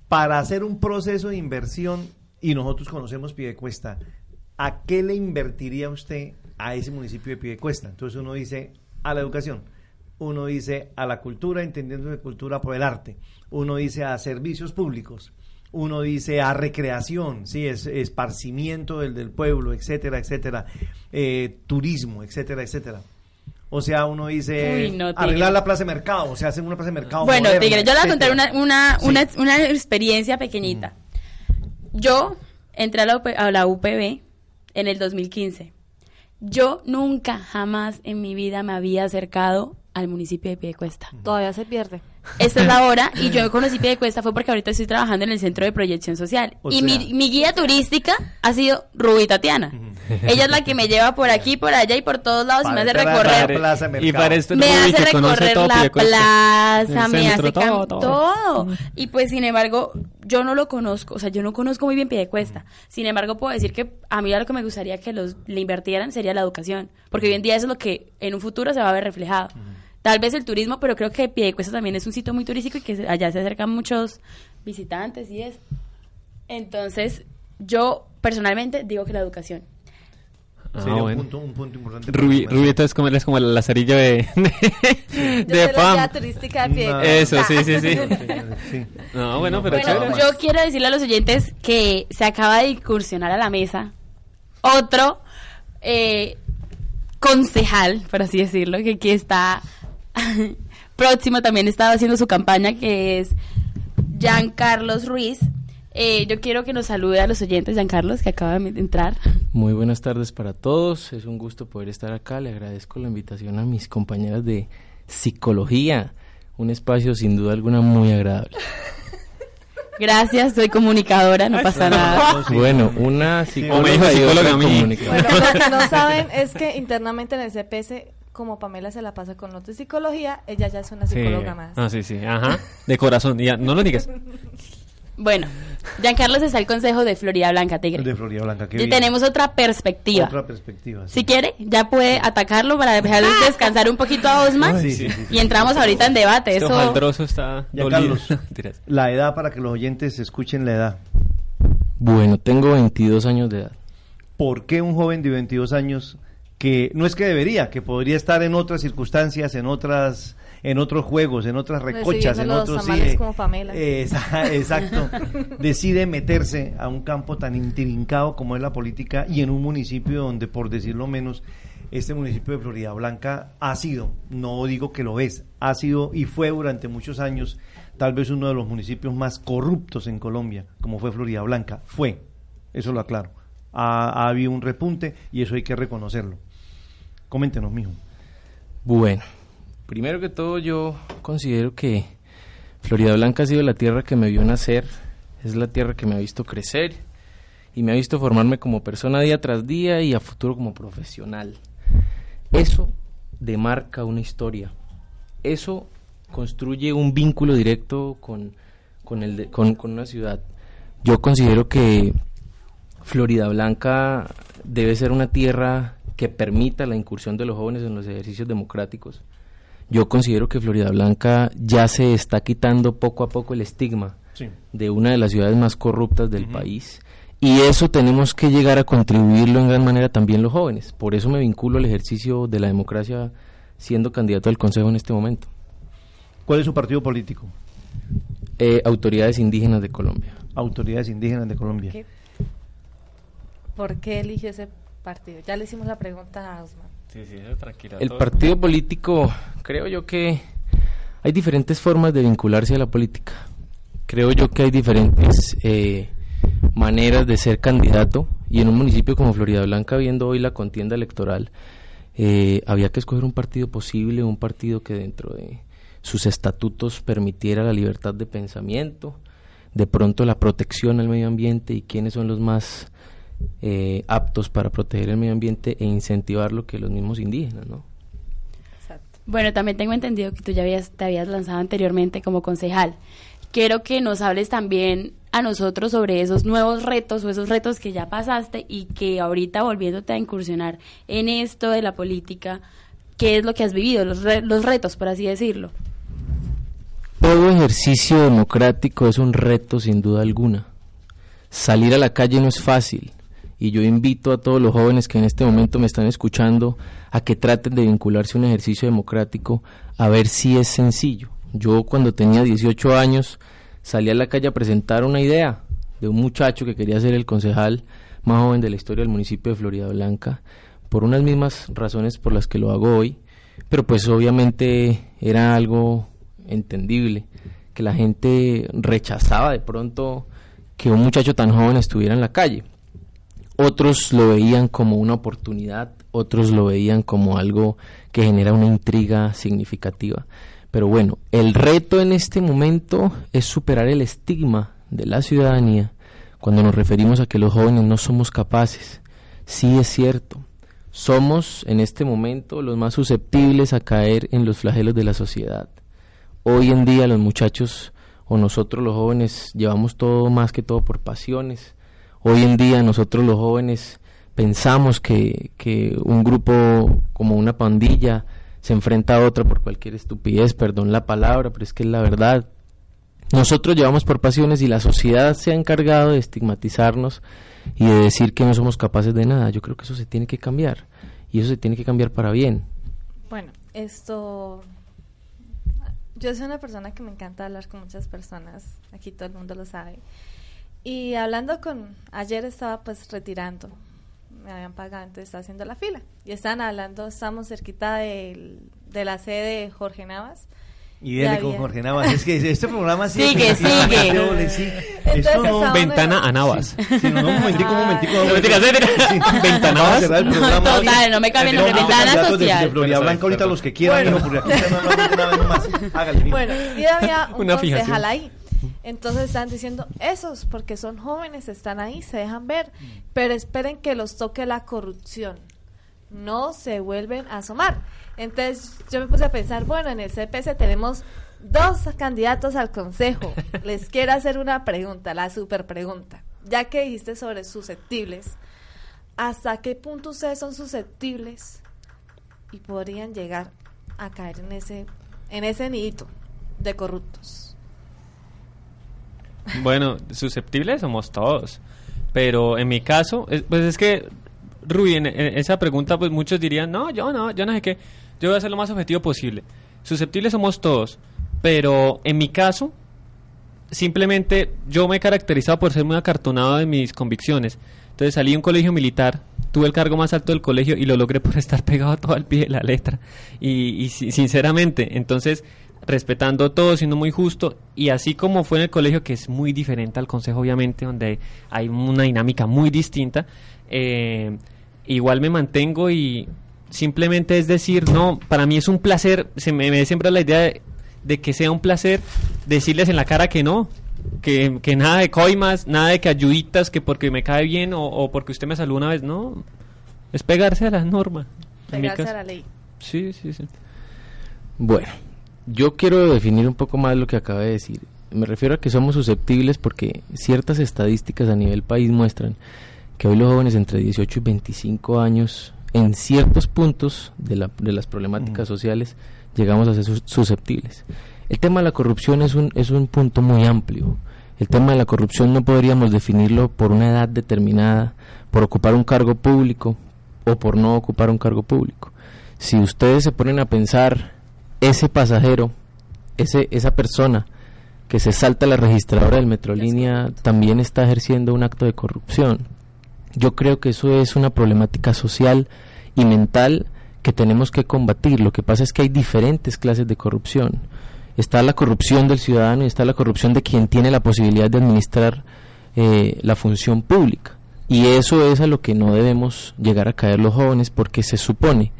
para hacer un proceso de inversión, y nosotros conocemos Piedecuesta, ¿a qué le invertiría usted a ese municipio de Piedecuesta? Entonces uno dice a la educación, uno dice a la cultura, entendiendo de cultura por el arte, uno dice a servicios públicos, uno dice a recreación, sí, es esparcimiento del, del pueblo, etcétera, etcétera, eh, turismo, etcétera, etcétera. O sea, uno dice Uy, no, Tigre. arreglar la plaza de mercado, o sea, hacer una plaza de mercado. Bueno, moderna, Tigre, yo le voy a contar una, una, Sí. una, una experiencia pequeñita. Yo entré a la, UP a la UPB en el 2015. Yo nunca, jamás en mi vida me había acercado al municipio de Piedecuesta. Todavía se pierde. Esta es la hora y yo conocí Piedecuesta fue porque ahorita estoy trabajando en el Centro de Proyección Social. O y sea- mi, mi guía turística ha sido Rubí Tatiana. Ella es la que me lleva por aquí, por allá y por todos lados y me hace recorrer. plaza de Y para este Me Ruby hace que conoce recorrer todo la plaza, me hace todo, todo. Y pues, sin embargo, yo no lo conozco, o sea, yo no conozco muy bien Piedecuesta. Sin embargo, puedo decir que a mí lo que me gustaría que los le invirtieran sería la educación, porque hoy en día eso es lo que en un futuro se va a ver reflejado. Tal vez el turismo, pero creo que Piedecuesta también es un sitio muy turístico y que se- allá se acercan muchos visitantes y eso. Entonces, yo personalmente digo que la educación. Ah, Sería un, bueno. punto, un punto importante. Rubí, entonces como, es como el lazarillo de, de, de Pam. turística de No. Eso, sí, sí, sí. Sí. No, bueno, pero Bueno, chévere. yo quiero decirle a los oyentes que se acaba de incursionar a la mesa otro eh, concejal, por así decirlo, que aquí está próximo, también estaba haciendo su campaña, que es Jean Carlos Ruiz. Eh, yo quiero que nos salude a los oyentes, Jean Carlos, que acaba de entrar. Muy buenas tardes para todos. Es un gusto poder estar acá. Le agradezco la invitación a mis compañeras de psicología. Un espacio sin duda alguna muy agradable. Gracias, soy comunicadora, no pasa nada. No, sí. Bueno, una psicóloga y psicóloga otra a mí. comunicadora. Bueno, lo que no saben es que internamente en el CPS, como Pamela se la pasa con los de psicología, ella ya es una Sí. psicóloga más. Ah, sí, sí, ajá. De corazón, ya, no lo digas. Bueno, Giancarlos está el consejo de Florida Blanca, Tigre. de Florida Blanca. qué Y bien. tenemos otra perspectiva. Otra perspectiva. sí. Si quiere, ya puede atacarlo para dejar descansar un poquito a Osman. Sí, sí, sí. Y entramos ahorita en debate. Este Eso, está Ya, dolido. Carlos. Mentiras. La edad para que los oyentes escuchen la edad. Bueno, tengo 22 años de edad. ¿Por qué un joven de 22 años que no es que debería, que podría estar en otras circunstancias, en otras en otros juegos, en otras recochas, en otros tamales como Pamela. eh, exacto. decide meterse a un campo tan intrincado como es la política y en un municipio donde por decirlo menos este municipio de Florida Blanca ha sido, no digo que lo es, ha sido y fue durante muchos años tal vez uno de los municipios más corruptos en Colombia, como fue Florida Blanca, fue, eso lo aclaro. Ha, ha habido un repunte y eso hay que reconocerlo. Coméntenos, mijo. Bueno, primero que todo yo considero que Florida Blanca ha sido la tierra que me vio nacer, es la tierra que me ha visto crecer y me ha visto formarme como persona día tras día y a futuro como profesional. Eso demarca una historia, eso construye un vínculo directo con, con, el con, con una ciudad. Yo considero que Florida Blanca debe ser una tierra que permita la incursión de los jóvenes en los ejercicios democráticos. Yo considero que Florida Blanca ya se está quitando poco a poco el estigma Sí. de una de las ciudades más corruptas del país. Y eso tenemos que llegar a contribuirlo en gran manera también los jóvenes. Por eso me vinculo al ejercicio de la democracia siendo candidato al Consejo en este momento. ¿Cuál es su partido político? Eh, autoridades indígenas de Colombia. Autoridades Indígenas de Colombia. ¿Qué? ¿Por qué eligió ese partido? Ya le hicimos la pregunta a Osman. El partido político, creo yo que hay diferentes formas de vincularse a la política. Creo yo que hay diferentes eh, maneras de ser candidato y en un municipio como Florida Blanca, viendo hoy la contienda electoral, eh, había que escoger un partido posible, un partido que dentro de sus estatutos permitiera la libertad de pensamiento, de pronto la protección al medio ambiente y quiénes son los más eh, aptos para proteger el medio ambiente e incentivar lo que los mismos indígenas, ¿no? Exacto. Bueno, también tengo entendido que tú ya habías, te habías lanzado anteriormente como concejal. Quiero que nos hables también a nosotros sobre esos nuevos retos o esos retos que ya pasaste y que ahorita volviéndote a incursionar en esto de la política, ¿qué es lo que has vivido? Los, re- los retos, por así decirlo. Todo ejercicio democrático es un reto sin duda alguna. Salir a la calle no es fácil y yo invito a todos los jóvenes que en este momento me están escuchando a que traten de vincularse a un ejercicio democrático a ver si es sencillo. Yo cuando tenía 18 años salí a la calle a presentar una idea de un muchacho que quería ser el concejal más joven de la historia del municipio de Florida Blanca por unas mismas razones por las que lo hago hoy, pero pues obviamente era algo entendible, que la gente rechazaba de pronto que un muchacho tan joven estuviera en la calle. Otros lo veían como una oportunidad, otros lo veían como algo que genera una intriga significativa. Pero bueno, el reto en este momento es superar el estigma de la ciudadanía cuando nos referimos a que los jóvenes no somos capaces. Sí es cierto, somos en este momento los más susceptibles a caer en los flagelos de la sociedad. Hoy en día los muchachos o nosotros los jóvenes llevamos todo más que todo por pasiones. Hoy en día nosotros los jóvenes pensamos que, que un grupo como una pandilla se enfrenta a otra por cualquier estupidez, perdón la palabra, pero es que es la verdad. Nosotros llevamos por pasiones y la sociedad se ha encargado de estigmatizarnos y de decir que no somos capaces de nada. Yo creo que eso se tiene que cambiar y eso se tiene que cambiar para bien. Bueno, esto... Yo soy una persona que me encanta hablar con muchas personas, aquí todo el mundo lo sabe. Y hablando con... Ayer estaba pues retirando, me habían pagado, entonces estaba haciendo la fila. Y estaban hablando, estamos cerquita del- de la sede de Jorge Navas. Y dele con Jorge Navas. Es que este programa sí Sigue, sigue. ole, sí. Entonces Esto no... Ventana a Navas. Sí, no, no, un momentico, un momentico. No, mentira, mentira. Sí. ¿Ventanavas? Vamos a cerrar el No, total, no me cambien No, nombre, no, ventana de- social. De Florida Perdón, Blanca, ahorita los que quieran, Bueno. y había un concejal ahí. Entonces están diciendo, esos, porque son jóvenes, están ahí, se dejan ver, pero esperen que los toque la corrupción. No se vuelven a asomar. Entonces yo me puse a pensar, bueno, en el CPS tenemos dos candidatos al consejo. Les quiero hacer una pregunta, la super pregunta. Ya que dijiste sobre susceptibles, ¿hasta qué punto ustedes son susceptibles y podrían llegar a caer en ese, en ese nidito de corruptos? Bueno, susceptibles somos todos. Pero en mi caso, es- pues es que, Rubí, en, esa pregunta, pues muchos dirían, no, yo no, yo no sé qué. Yo voy a ser lo más objetivo posible. Susceptibles somos todos. Pero en mi caso, simplemente yo me he caracterizado por ser muy acartonado de mis convicciones. Entonces salí de un colegio militar, tuve el cargo más alto del colegio y lo logré por estar pegado todo al pie de la letra. Y, y si- sinceramente, entonces respetando todo, siendo muy justo y así como fue en el colegio, que es muy diferente al consejo obviamente, donde hay una dinámica muy distinta, eh, igual me mantengo y simplemente es decir, no, para mí es un placer, se me, me siembra la idea de, de que sea un placer decirles en la cara que no, que, que nada de coimas, nada de que ayuditas, que porque me cae bien o, o porque usted me saluda una vez, no, es pegarse a la norma. En mi Pegarse a la ley. Sí, sí, sí. Bueno, yo quiero definir un poco más lo que acabé de decir. Me refiero a que somos susceptibles porque ciertas estadísticas a nivel país muestran que hoy los jóvenes entre 18 y 25 años, en ciertos puntos de, la- de las problemáticas sociales, llegamos a ser sus- susceptibles. El tema de la corrupción es un, es un punto muy amplio. El tema de la corrupción no podríamos definirlo por una edad determinada, por ocupar un cargo público o por no ocupar un cargo público. Si ustedes se ponen a pensar, ese pasajero, ese, esa persona que se salta la registradora del Metrolínea también está ejerciendo un acto de corrupción. Yo creo que eso es una problemática social y mental que tenemos que combatir. Lo que pasa es que hay diferentes clases de corrupción. Está la corrupción del ciudadano y está la corrupción de quien tiene la posibilidad de administrar eh, la función pública. Y eso es a lo que no debemos llegar a caer los jóvenes porque se supone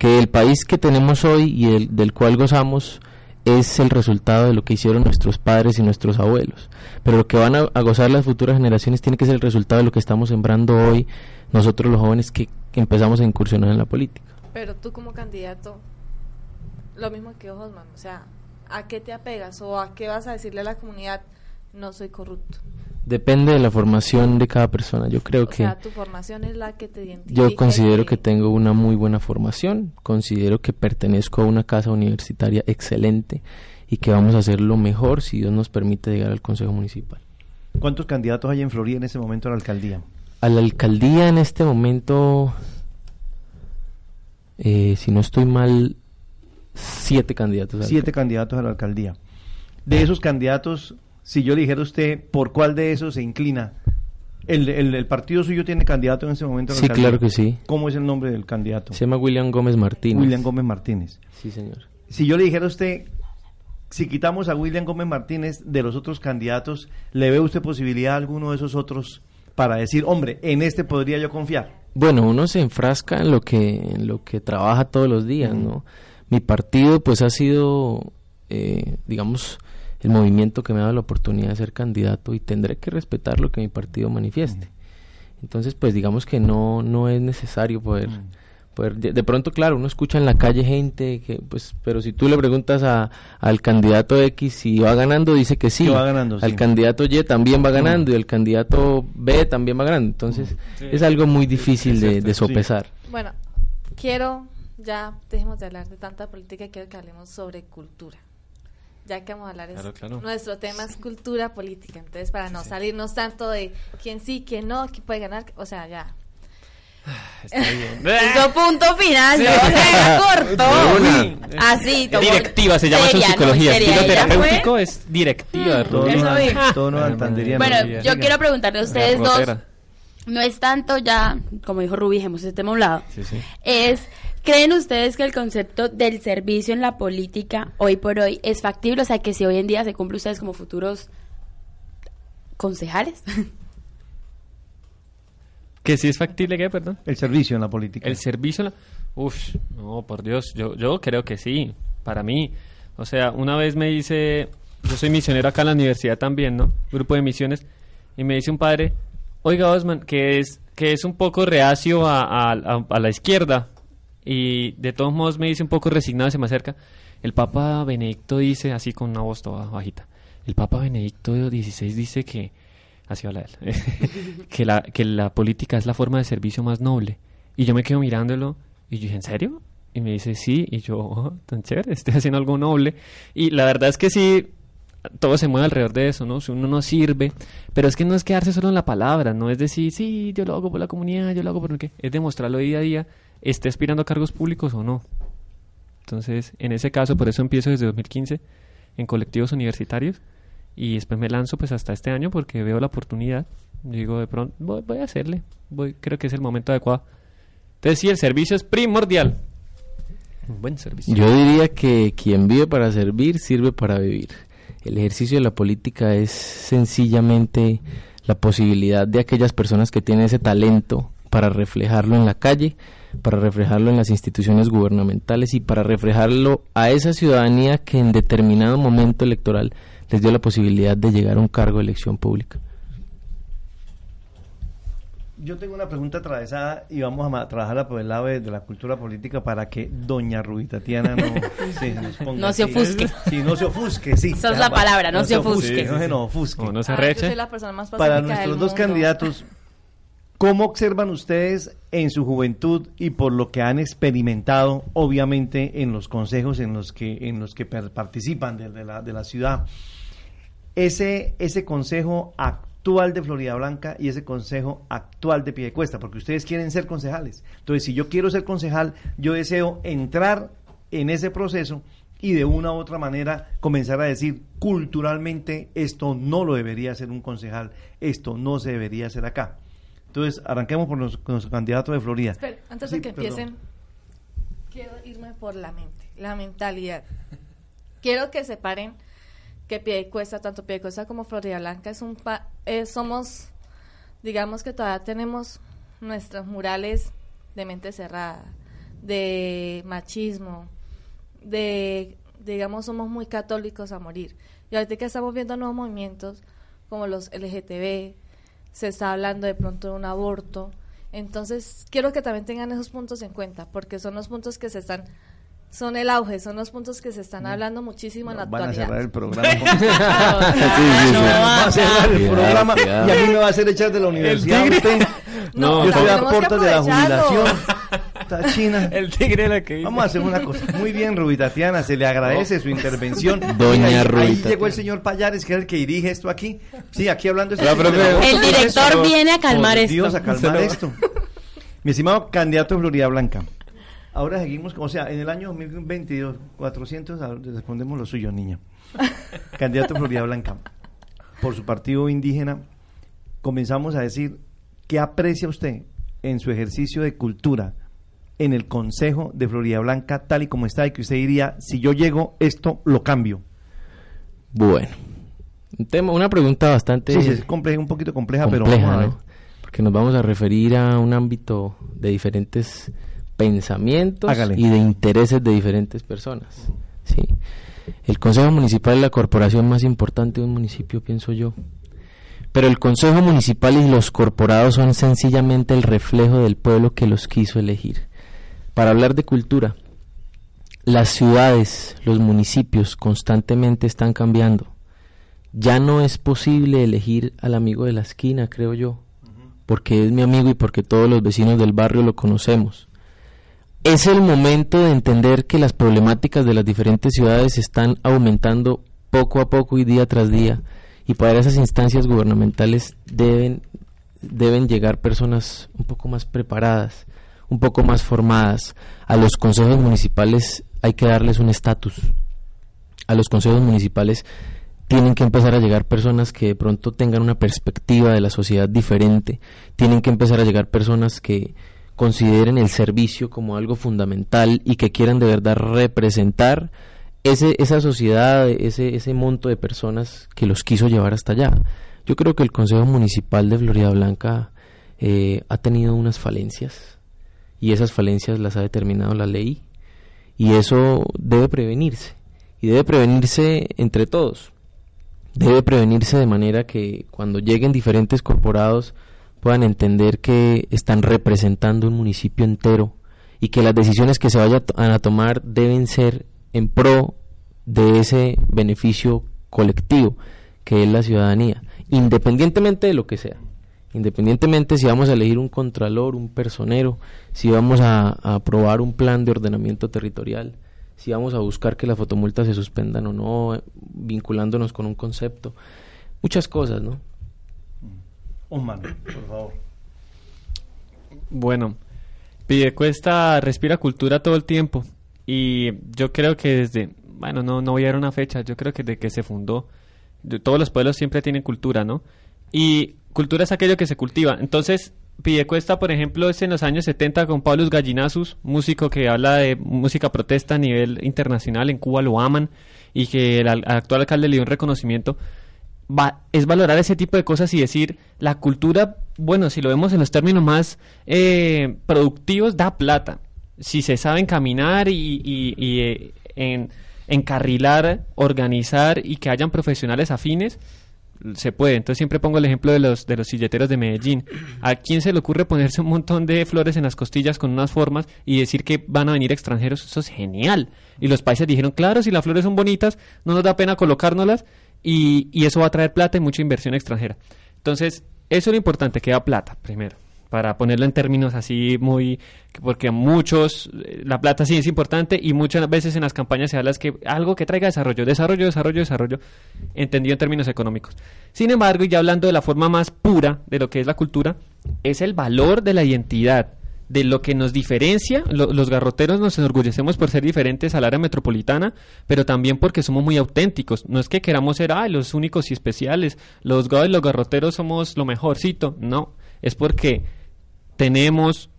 que el país que tenemos hoy y el del cual gozamos es el resultado de lo que hicieron nuestros padres y nuestros abuelos. Pero lo que van a, gozar las futuras generaciones tiene que ser el resultado de lo que estamos sembrando hoy nosotros los jóvenes que, que empezamos a incursionar en la política. Pero tú como candidato, lo mismo que Osman, o sea, ¿a qué te apegas o a qué vas a decirle a la comunidad? No soy corrupto. Depende de la formación de cada persona. Yo creo o que sea, tu formación es la que te identifica. yo considero que tengo una muy buena formación, considero que pertenezco a una casa universitaria excelente y que vamos a hacer lo mejor si Dios nos permite llegar al Consejo Municipal. ¿Cuántos candidatos hay en Florida en ese momento a la alcaldía? A la alcaldía en este momento, eh, si no estoy mal, siete candidatos. a Siete candidatos a la alcaldía. De esos candidatos, si yo le dijera a usted por cuál de esos se inclina, el, el, el partido suyo tiene candidato en ese momento. Sí, claro que sí. ¿Cómo es el nombre del candidato? Se llama William Gómez Martínez. William Gómez Martínez. Sí, señor. Si yo le dijera a usted, si quitamos a William Gómez Martínez de los otros candidatos, ¿le ve usted posibilidad a alguno de esos otros para decir, hombre, en este podría yo confiar? Bueno, uno se enfrasca en lo que en lo que trabaja todos los días, ¿no? Mi partido, pues, ha sido, eh, digamos, el movimiento que me ha dado la oportunidad de ser candidato y tendré que respetar lo que mi partido manifieste. Entonces, pues, digamos que no no es necesario poder poder de, de pronto, claro, uno escucha en la calle gente que, pues, pero si tú le preguntas a, al candidato X si va ganando, dice que sí. Va ganando, Al sí. candidato Y también va ganando y el candidato B también va ganando. Entonces, es algo muy difícil de, de sopesar. Bueno, quiero, ya dejemos de hablar de tanta política, quiero que hablemos sobre cultura. Ya que vamos a hablar, es- Claro, claro. nuestro tema es cultura política, entonces para no salirnos tanto de quién sí, quién no, quién puede ganar, o sea, ya. Está bien. Eso punto final, yo se cortó. Así, como Directiva se llama eso en seria, no, psicología. Estilo ella terapéutico fue- es directiva. Todo Rubí. Eso no, vi. todo no altandería, Bueno, no. yo quiero preguntarle a ustedes dos, no es tanto ya, como dijo Rubí, dejemos ese tema a un lado, Sí, sí. es, ¿creen ustedes que el concepto del servicio en la política hoy por hoy es factible? O sea, que si hoy en día se cumple ustedes como futuros concejales. Que si es factible, ¿qué? Perdón. El servicio en la política. El servicio. la- Uf, no, por Dios. Yo, yo creo que sí. Para mí. O sea, una vez me dice. Yo soy misionero acá en la universidad también, ¿no? Grupo de misiones. Y me dice un padre. Oiga, Osman, que es, que es un poco reacio a, a- a- a la izquierda. Y de todos modos me dice un poco resignado, se me acerca. el Papa Benedicto dice, así con una voz toda bajita, el Papa Benedicto XVI dice que, así habla él, que, la, que la política es la forma de servicio más noble. Y yo me quedo mirándolo y yo dije, ¿en serio? Y me dice, sí, y yo, oh, tan chévere, estoy haciendo algo noble. Y la verdad es que sí, todo se mueve alrededor de eso, ¿no? Si uno no sirve, pero es que no es quedarse solo en la palabra, no es decir, sí, yo lo hago por la comunidad, yo lo hago por qué, es demostrarlo día a día, esté aspirando a cargos públicos o no. Entonces, en ese caso, por eso empiezo desde 2015 en colectivos universitarios y después me lanzo pues hasta este año porque veo la oportunidad. Digo, de pronto, voy, a hacerle, voy, creo que es el momento adecuado. Entonces, sí, el servicio es primordial. Un buen servicio. Yo diría que quien vive para servir sirve para vivir. El ejercicio de la política es sencillamente la posibilidad de aquellas personas que tienen ese talento para reflejarlo en la calle, para reflejarlo en las instituciones gubernamentales y para reflejarlo a esa ciudadanía que en determinado momento electoral les dio la posibilidad de llegar a un cargo de elección pública. Yo tengo una pregunta atravesada y vamos a trabajarla por el lado de, de la cultura política para que doña Rubí Tatiana no, sí, nos ponga No se ofusque. Sí, no se ofusque, sí. Esa es la palabra, no se ofusque. No se nos ofusque. No se Ah, yo arreche. soy la persona más Para nuestros del dos mundo. candidatos, ¿cómo observan ustedes en su juventud y por lo que han experimentado, obviamente, en los consejos en los que, en los que participan de, de la, de la ciudad, ese, ese consejo actual de Florida Blanca y ese consejo actual de Piedecuesta? Porque ustedes quieren ser concejales. Entonces, si yo quiero ser concejal, yo deseo entrar en ese proceso y de una u otra manera comenzar a decir culturalmente esto no lo debería hacer un concejal, esto no se debería hacer acá. Entonces, arranquemos por nos- con nuestro candidato de Florida. Espera, antes Sí, de que perdón. empiecen, quiero irme por la mente, la mentalidad. Quiero que separen que Piedecuesta, tanto Piedecuesta como Florida Blanca, es un pa- eh, somos, digamos que todavía tenemos nuestros murales de mente cerrada, de machismo, de, digamos, somos muy católicos a morir. Y ahorita que estamos viendo nuevos movimientos como los LGTB, se está hablando de pronto de un aborto. Entonces, quiero que también tengan esos puntos en cuenta, porque son los puntos que se están, son el auge, son los puntos que se están hablando muchísimo en la Van a actualidad. cerrar el programa. sí, sí. Va a cerrar el programa y a mí me va a hacer echar de la universidad. usted. No, yo estoy a puertas de la jubilación. Está china. El tigre la que Vamos a hacer una cosa. Muy bien, Rubí Tatiana, se le agradece su intervención. Doña ahí- Rubí Ahí llegó el señor Payares, que es el que dirige esto aquí. Sí, aquí hablando esto. profe. El director viene a calmar Por esto. Dios, a calmar esto. Mi estimado candidato de Florida Blanca. Ahora seguimos, o sea, en el año 2022, 400, a- respondemos lo suyo, niña. Candidato de Florida Blanca. Por su partido indígena, comenzamos a decir, ¿qué aprecia usted en su ejercicio de cultura en el Consejo de Florida Blanca, tal y como está, y que usted diría, si yo llego, esto lo cambio? Bueno, un tema, una pregunta bastante Sí, sí, es compleja, un poquito compleja, pero compleja, vamos a ver. ¿no? Porque nos vamos a referir a un ámbito de diferentes pensamientos Hágale. y de intereses de diferentes personas. Sí. El Consejo Municipal es la corporación más importante de un municipio, pienso yo. Pero el Consejo Municipal y los corporados son sencillamente el reflejo del pueblo que los quiso elegir. Para hablar de cultura, las ciudades, los municipios constantemente están cambiando. Ya no es posible elegir al amigo de la esquina, creo yo, porque es mi amigo y porque todos los vecinos del barrio lo conocemos. Es el momento de entender que las problemáticas de las diferentes ciudades están aumentando poco a poco y día tras día y para esas instancias gubernamentales deben deben llegar personas un poco más preparadas, un poco más formadas. A los consejos municipales hay que darles un estatus. A los consejos municipales tienen que empezar a llegar personas que de pronto tengan una perspectiva de la sociedad diferente. Tienen que empezar a llegar personas que consideren el servicio como algo fundamental y que quieran de verdad representar ese, esa sociedad, ese, ese monto de personas que los quiso llevar hasta allá. Yo creo que el Consejo Municipal de Florida Blanca eh, ha tenido unas falencias y esas falencias las ha determinado la ley y eso debe prevenirse y debe prevenirse entre todos. Debe prevenirse de manera que cuando lleguen diferentes corporados puedan entender que están representando un municipio entero y que las decisiones que se vayan a to- a tomar deben ser en pro de ese beneficio colectivo que es la ciudadanía, independientemente de lo que sea. Independientemente si vamos a elegir un contralor, un personero, si vamos a, a aprobar un plan de ordenamiento territorial, si vamos a buscar que las fotomultas se suspendan o no, vinculándonos con un concepto. Muchas cosas, ¿no? Omar, por favor. Bueno, Pidecuesta respira cultura todo el tiempo y yo creo que desde, bueno, no, no voy a dar una fecha, yo creo que desde que se fundó, de- todos los pueblos siempre tienen cultura, ¿no? Y cultura es aquello que se cultiva. Entonces, Pidecuesta, por ejemplo, es en los años 70 con Paulus Gallinazus, músico que habla de música protesta a nivel internacional, en Cuba lo aman y que el al- actual alcalde le dio un reconocimiento va- es valorar ese tipo de cosas y decir, la cultura, bueno, si lo vemos en los términos más eh, productivos, da plata. Si se sabe encaminar y, y- y, eh, en, encarrilar, organizar y que hayan profesionales afines, se puede. Entonces siempre pongo el ejemplo de los, de los silleteros de Medellín. ¿A quién se le ocurre ponerse un montón de flores en las costillas con unas formas y decir que van a venir extranjeros? Eso es genial. Y los países dijeron, claro, si las flores son bonitas, no nos da pena colocárnoslas y, y eso va a traer plata y mucha inversión extranjera. Entonces, eso es lo importante, que da plata, primero, para ponerlo en términos así muy, porque muchos, eh, la plata sí es importante y muchas veces en las campañas se habla es que algo que traiga desarrollo, desarrollo, desarrollo, desarrollo, entendido en términos económicos. Sin embargo, y ya hablando de la forma más pura de lo que es la cultura, es el valor de la identidad, de lo que nos diferencia, lo- los garroteros nos enorgullecemos por ser diferentes al área metropolitana, pero también porque somos muy auténticos. No es que queramos ser "Ay, los únicos y especiales, los los garroteros somos lo mejorcito. No, es porque tenemos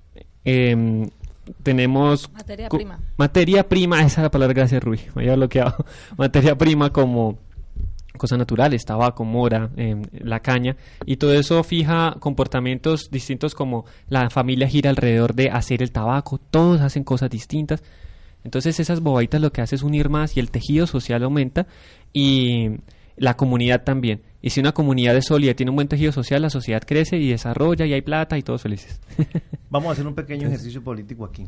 em, tenemos Materia prima. materia prima, esa es la palabra, gracias Rui, me había bloqueado. materia prima como cosas naturales, tabaco, mora, em, la caña, y todo eso fija comportamientos distintos como la familia gira alrededor de hacer el tabaco, todos hacen cosas distintas. Entonces esas bobaditas lo que hace es unir más y el tejido social aumenta y la comunidad también. Y si una comunidad es sólida y tiene un buen tejido social, la sociedad crece y desarrolla y hay plata y todos felices. Vamos a hacer un pequeño ejercicio político aquí.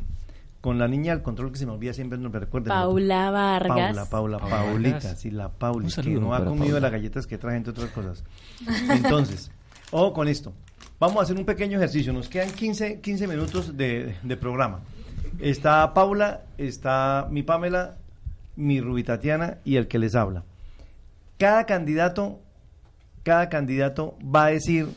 Con la niña al control que se me olvida siempre, no me recuerda. Paula Vargas. Paula, Paula, Paulita, sí, la Pauli, que no ha comido las galletas que traje, entre otras cosas. Entonces, ojo con esto. Vamos a hacer un pequeño ejercicio. Nos quedan 15, 15 minutos de, de programa. Está Paula, está mi Pamela, mi Rubi Tatiana y el que les habla. Cada candidato, cada candidato va a decir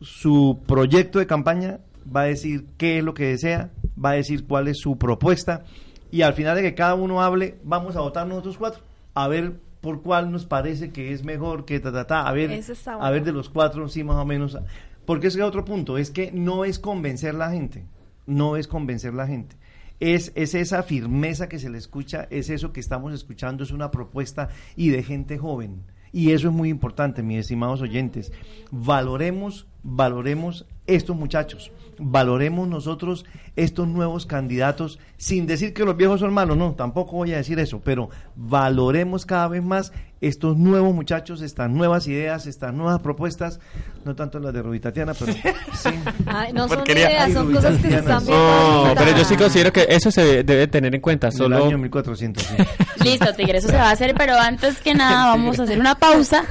su proyecto de campaña, va a decir qué es lo que desea, va a decir cuál es su propuesta y al final de que cada uno hable, vamos a votar nosotros cuatro, a ver por cuál nos parece que es mejor, que ta, ta, ta, a ver, a ver de los cuatro, sí, más o menos. Porque ese es otro punto, es que no es convencer la gente, no es convencer la gente. Es, es esa firmeza que se le escucha, es eso que estamos escuchando, es una propuesta y de gente joven. Y eso es muy importante, mis estimados oyentes. Valoremos, valoremos estos muchachos, valoremos nosotros estos nuevos candidatos, sin decir que los viejos son malos, no, tampoco voy a decir eso, pero valoremos cada vez más estos nuevos muchachos, estas nuevas ideas, estas nuevas propuestas, no tanto las de Rubí Tatiana, pero sí. Ay, no son Porquería. ideas, son Ay, cosas que se están viendo No, ahorita. pero yo sí considero que eso se debe tener en cuenta. Solo año 1400, sí. Listo, Tigre, eso se va a hacer, pero antes que nada vamos a hacer una pausa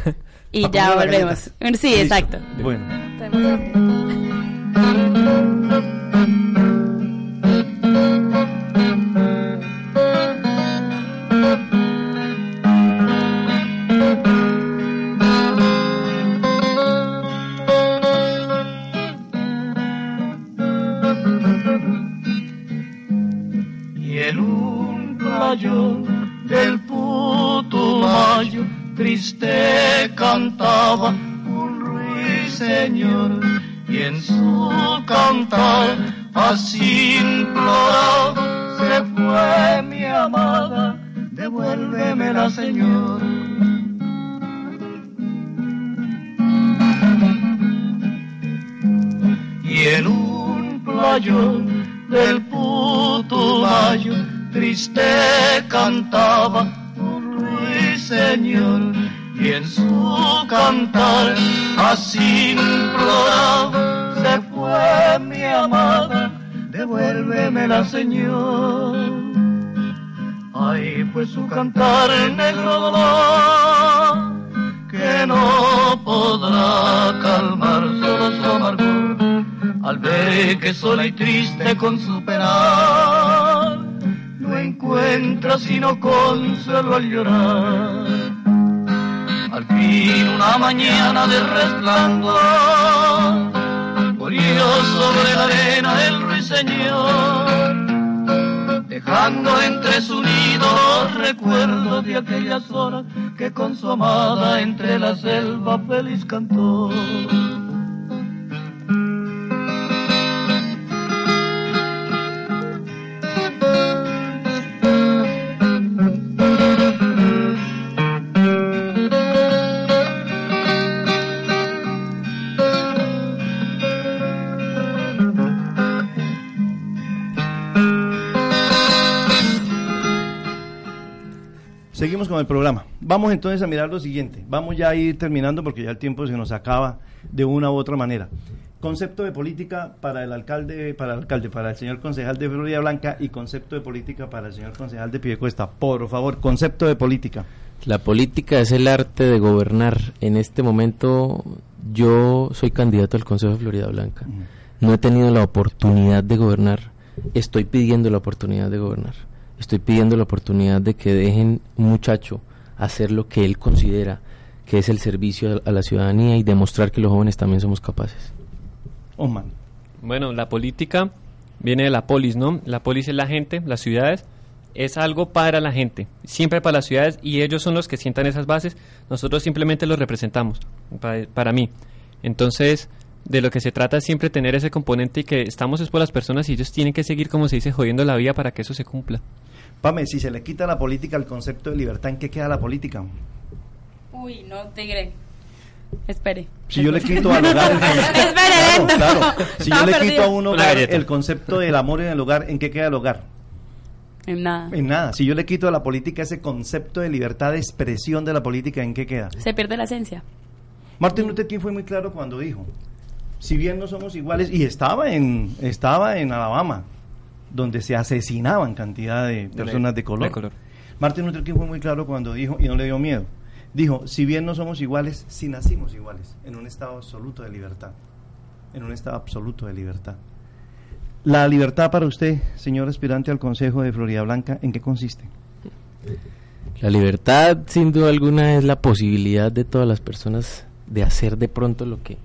y ya volvemos. Sí, Listo. exacto. Bueno. Triste cantaba un ruiseñor y en su cantar así imploraba se fue mi amada devuélvemela señor y en un playón del Putumayo triste cantaba un ruiseñor y en su cantar así imploraba se fue mi amada devuélvemela señor. Ay, pues su cantar negro dolor que no podrá calmar solo su amargor. Al ver que sola y triste con su penar no encuentra sino consuelo al llorar. Fin una mañana de resplandor murió sobre la arena del ruiseñor dejando entre su nido recuerdos de aquellas horas que con su amada entre la selva feliz cantó. Con el programa. Vamos entonces a mirar lo siguiente. Vamos ya a ir terminando porque ya el tiempo se nos acaba de una u otra manera. Concepto de política para el alcalde, para el alcalde, para el señor concejal de Florida Blanca y concepto de política para el señor concejal de Piedecuesta. Por favor, concepto de política. La política es el arte de gobernar. En este momento yo soy candidato al Consejo de Florida Blanca. No he tenido la oportunidad de gobernar. Estoy pidiendo la oportunidad de gobernar. Estoy pidiendo la oportunidad de que dejen un muchacho hacer lo que él considera que es el servicio a la ciudadanía y demostrar que los jóvenes también somos capaces. Bueno, la política viene de la polis, ¿no? La polis es la gente, las ciudades, es algo para la gente, siempre para las ciudades y ellos son los que sientan esas bases, nosotros simplemente los representamos, para, para mí. Entonces, de lo que se trata es siempre tener ese componente y que estamos es por las personas y ellos tienen que seguir, como se dice, jodiendo la vida para que eso se cumpla. Pame, si se le quita a la política el concepto de libertad, ¿en qué queda la política? Uy, no, tigre. Espere. Si yo le quito al hogar el Espere, claro. Si yo le quito a un Una hogar galleta. el concepto del amor en el hogar, ¿en qué queda el hogar? En nada. En nada. Si yo le quito a la política ese concepto de libertad de expresión de la política, ¿en qué queda? Se pierde la esencia. Martin Luther King fue muy claro cuando dijo, si bien no somos iguales, y estaba en, estaba en Alabama, donde se asesinaban cantidad de personas de color. de color. Martin Luther King fue muy claro cuando dijo, y no le dio miedo, dijo, si bien no somos iguales, si nacimos iguales, en un estado absoluto de libertad, en un estado absoluto de libertad. La libertad para usted, señor aspirante al Consejo de Florida Blanca, ¿en qué consiste? La libertad, sin duda alguna, es la posibilidad de todas las personas de hacer de pronto lo que,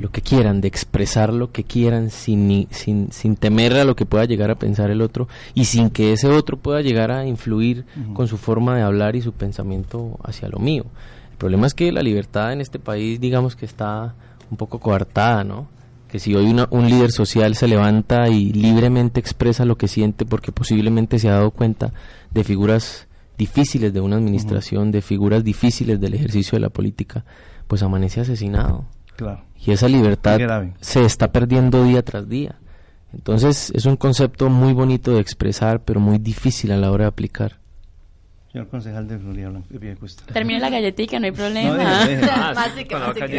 lo que quieran, de expresar lo que quieran sin, sin, sin temer a lo que pueda llegar a pensar el otro y sin que ese otro pueda llegar a influir con su forma de hablar y su pensamiento hacia lo mío. El problema es que la libertad en este país, digamos que está un poco coartada, ¿no? Que si hoy una- un líder social se levanta y libremente expresa lo que siente porque posiblemente se ha dado cuenta de figuras difíciles de una administración, de figuras difíciles del ejercicio de la política, pues amanece asesinado. Claro. Y esa libertad se está perdiendo día tras día. Entonces es un concepto muy bonito de expresar, pero muy difícil a la hora de aplicar. Señor concejal de Florida Blanca, de. Termine la galletita, no hay problema. No, deje, deje. Ah, Más sí que- bueno, más que-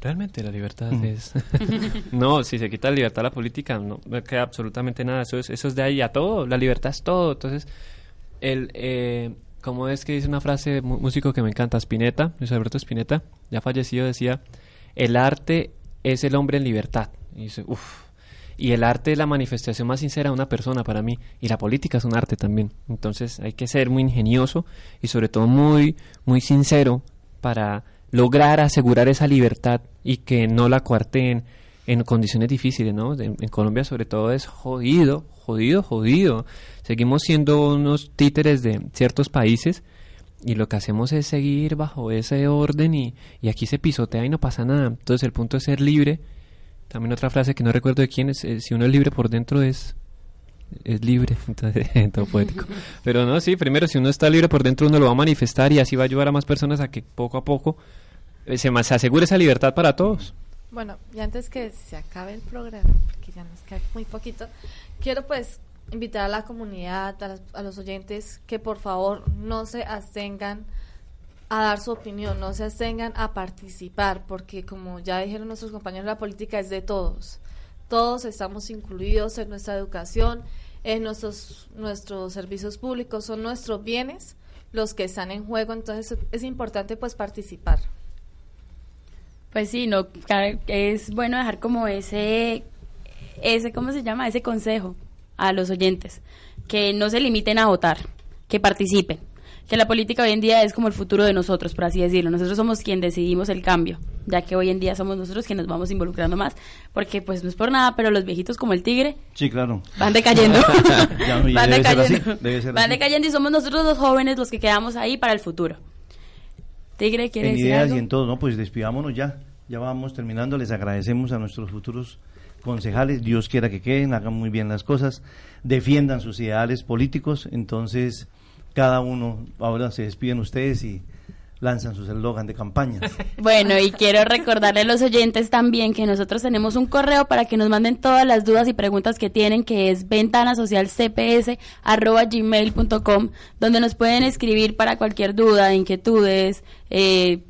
realmente la libertad es... no, si se quita la libertad a la política, no no queda absolutamente nada. Eso es, eso es de ahí a todo. La libertad es todo. Entonces, el... Eh, como es que dice una frase de músico que me encanta, Spinetta, Luis Alberto Spinetta, ya fallecido, decía, el arte es el hombre en libertad. Y dice, uff. Y el arte es la manifestación más sincera de una persona para mí. Y la política es un arte también. Entonces hay que ser muy ingenioso y sobre todo muy, muy sincero para lograr asegurar esa libertad y que no la cuarten en condiciones difíciles, ¿no? En, en Colombia sobre todo es jodido, jodido, jodido. Seguimos siendo unos títeres de ciertos países y lo que hacemos es seguir bajo ese orden y, y aquí se pisotea y no pasa nada. Entonces el punto es ser libre. También otra frase que no recuerdo de quién es, eh, si uno es libre por dentro es es libre, entonces todo poético. Pero no, sí, primero si uno está libre por dentro uno lo va a manifestar y así va a ayudar a más personas a que poco a poco eh, se, se asegure esa libertad para todos. Bueno, y antes que se acabe el programa, porque ya nos queda muy poquito, quiero pues invitar a la comunidad, a, las- a los oyentes, que por favor no se abstengan a dar su opinión, no se abstengan a participar, porque como ya dijeron nuestros compañeros, la política es de todos. Todos estamos incluidos en nuestra educación, es nuestros, nuestros servicios públicos, son nuestros bienes los que están en juego, entonces es importante pues participar. Pues sí, no, es bueno dejar como ese, ese, ¿cómo se llama? Ese consejo a los oyentes, que no se limiten a votar, que participen, que la política hoy en día es como el futuro de nosotros, por así decirlo. Nosotros somos quien decidimos el cambio, ya que hoy en día somos nosotros quienes nos vamos involucrando más, porque pues no es por nada, pero los viejitos como el tigre Sí, claro. van decayendo. Ya, van decayendo. van decayendo y somos nosotros los jóvenes los que quedamos ahí para el futuro. Tigre, ¿quiere En decir ideas algo? y en todo, ¿no? Pues despidámonos ya. Ya vamos terminando. Les agradecemos a nuestros futuros concejales. Dios quiera que queden, hagan muy bien las cosas, defiendan sus ideales políticos. Entonces, cada uno, ahora se despiden ustedes y lanzan sus eslogan de campaña. Bueno, y quiero recordarle a los oyentes también que nosotros tenemos un correo para que nos manden todas las dudas y preguntas que tienen, que es ventanasocialcps.gmail.com, donde nos pueden escribir para cualquier duda, inquietudes, eh,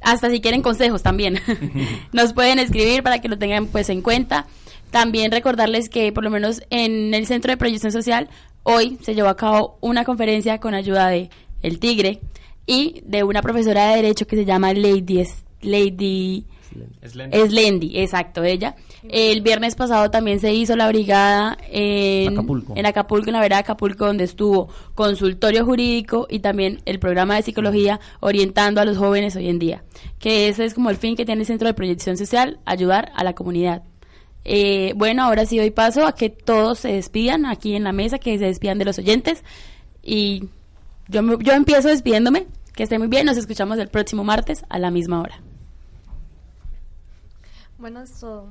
hasta si quieren consejos también. nos pueden escribir para que lo tengan pues en cuenta. También recordarles que por lo menos en el Centro de Proyección Social hoy se llevó a cabo una conferencia con ayuda de El Tigre y de una profesora de Derecho que se llama Lady, Lady Slendy. Slendy, exacto, ella. El viernes pasado también se hizo la brigada en Acapulco. en Acapulco, en la vereda de Acapulco, donde estuvo consultorio jurídico y también el programa de psicología orientando a los jóvenes hoy en día. Que ese es como el fin que tiene el Centro de Proyección Social, ayudar a la comunidad. Eh, bueno, ahora sí doy paso a que todos se despidan aquí en la mesa, que se despidan de los oyentes. Y yo, me- yo empiezo despidiéndome. Que esté muy bien, nos escuchamos el próximo martes a la misma hora. Bueno, esto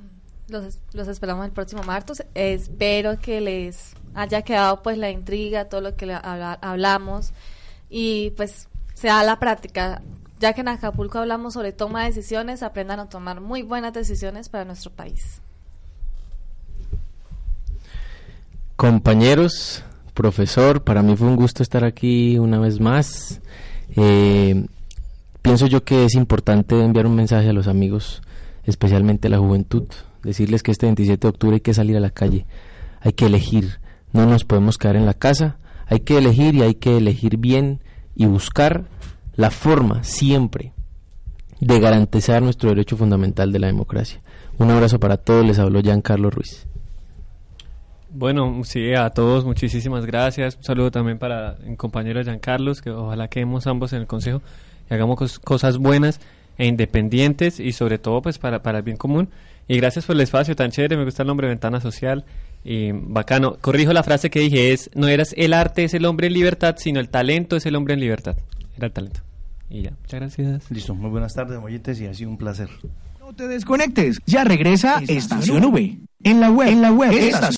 los, los esperamos el próximo martes. Espero que les haya quedado pues la intriga, todo lo que habla- hablamos y pues sea la práctica. Ya que en Acapulco hablamos sobre toma de decisiones, aprendan a tomar muy buenas decisiones para nuestro país. Compañeros, profesor, para mí fue un gusto estar aquí una vez más. Eh, pienso yo que es importante enviar un mensaje a los amigos, especialmente la juventud, decirles que este 27 de octubre hay que salir a la calle, hay que elegir, no nos podemos quedar en la casa, hay que elegir y hay que elegir bien y buscar la forma siempre de garantizar nuestro derecho fundamental de la democracia. Un abrazo para todos, les habló Giancarlo Ruiz. Bueno, sí, a todos muchísimas gracias. Un saludo también para mi compañero Giancarlos, que ojalá quedemos ambos en el consejo y hagamos cos- cosas buenas e independientes y sobre todo pues para, para el bien común. Y gracias por el espacio tan chévere, me gusta el nombre Ventana Social y bacano. Corrijo la frase que dije, es no eras el arte es el hombre en libertad, sino el talento es el hombre en libertad. Era el talento. Y ya, muchas gracias. Listo, muy buenas tardes, oyentes, y ha sido un placer. No te desconectes. Ya regresa Estación V. En la web, en la web, Estación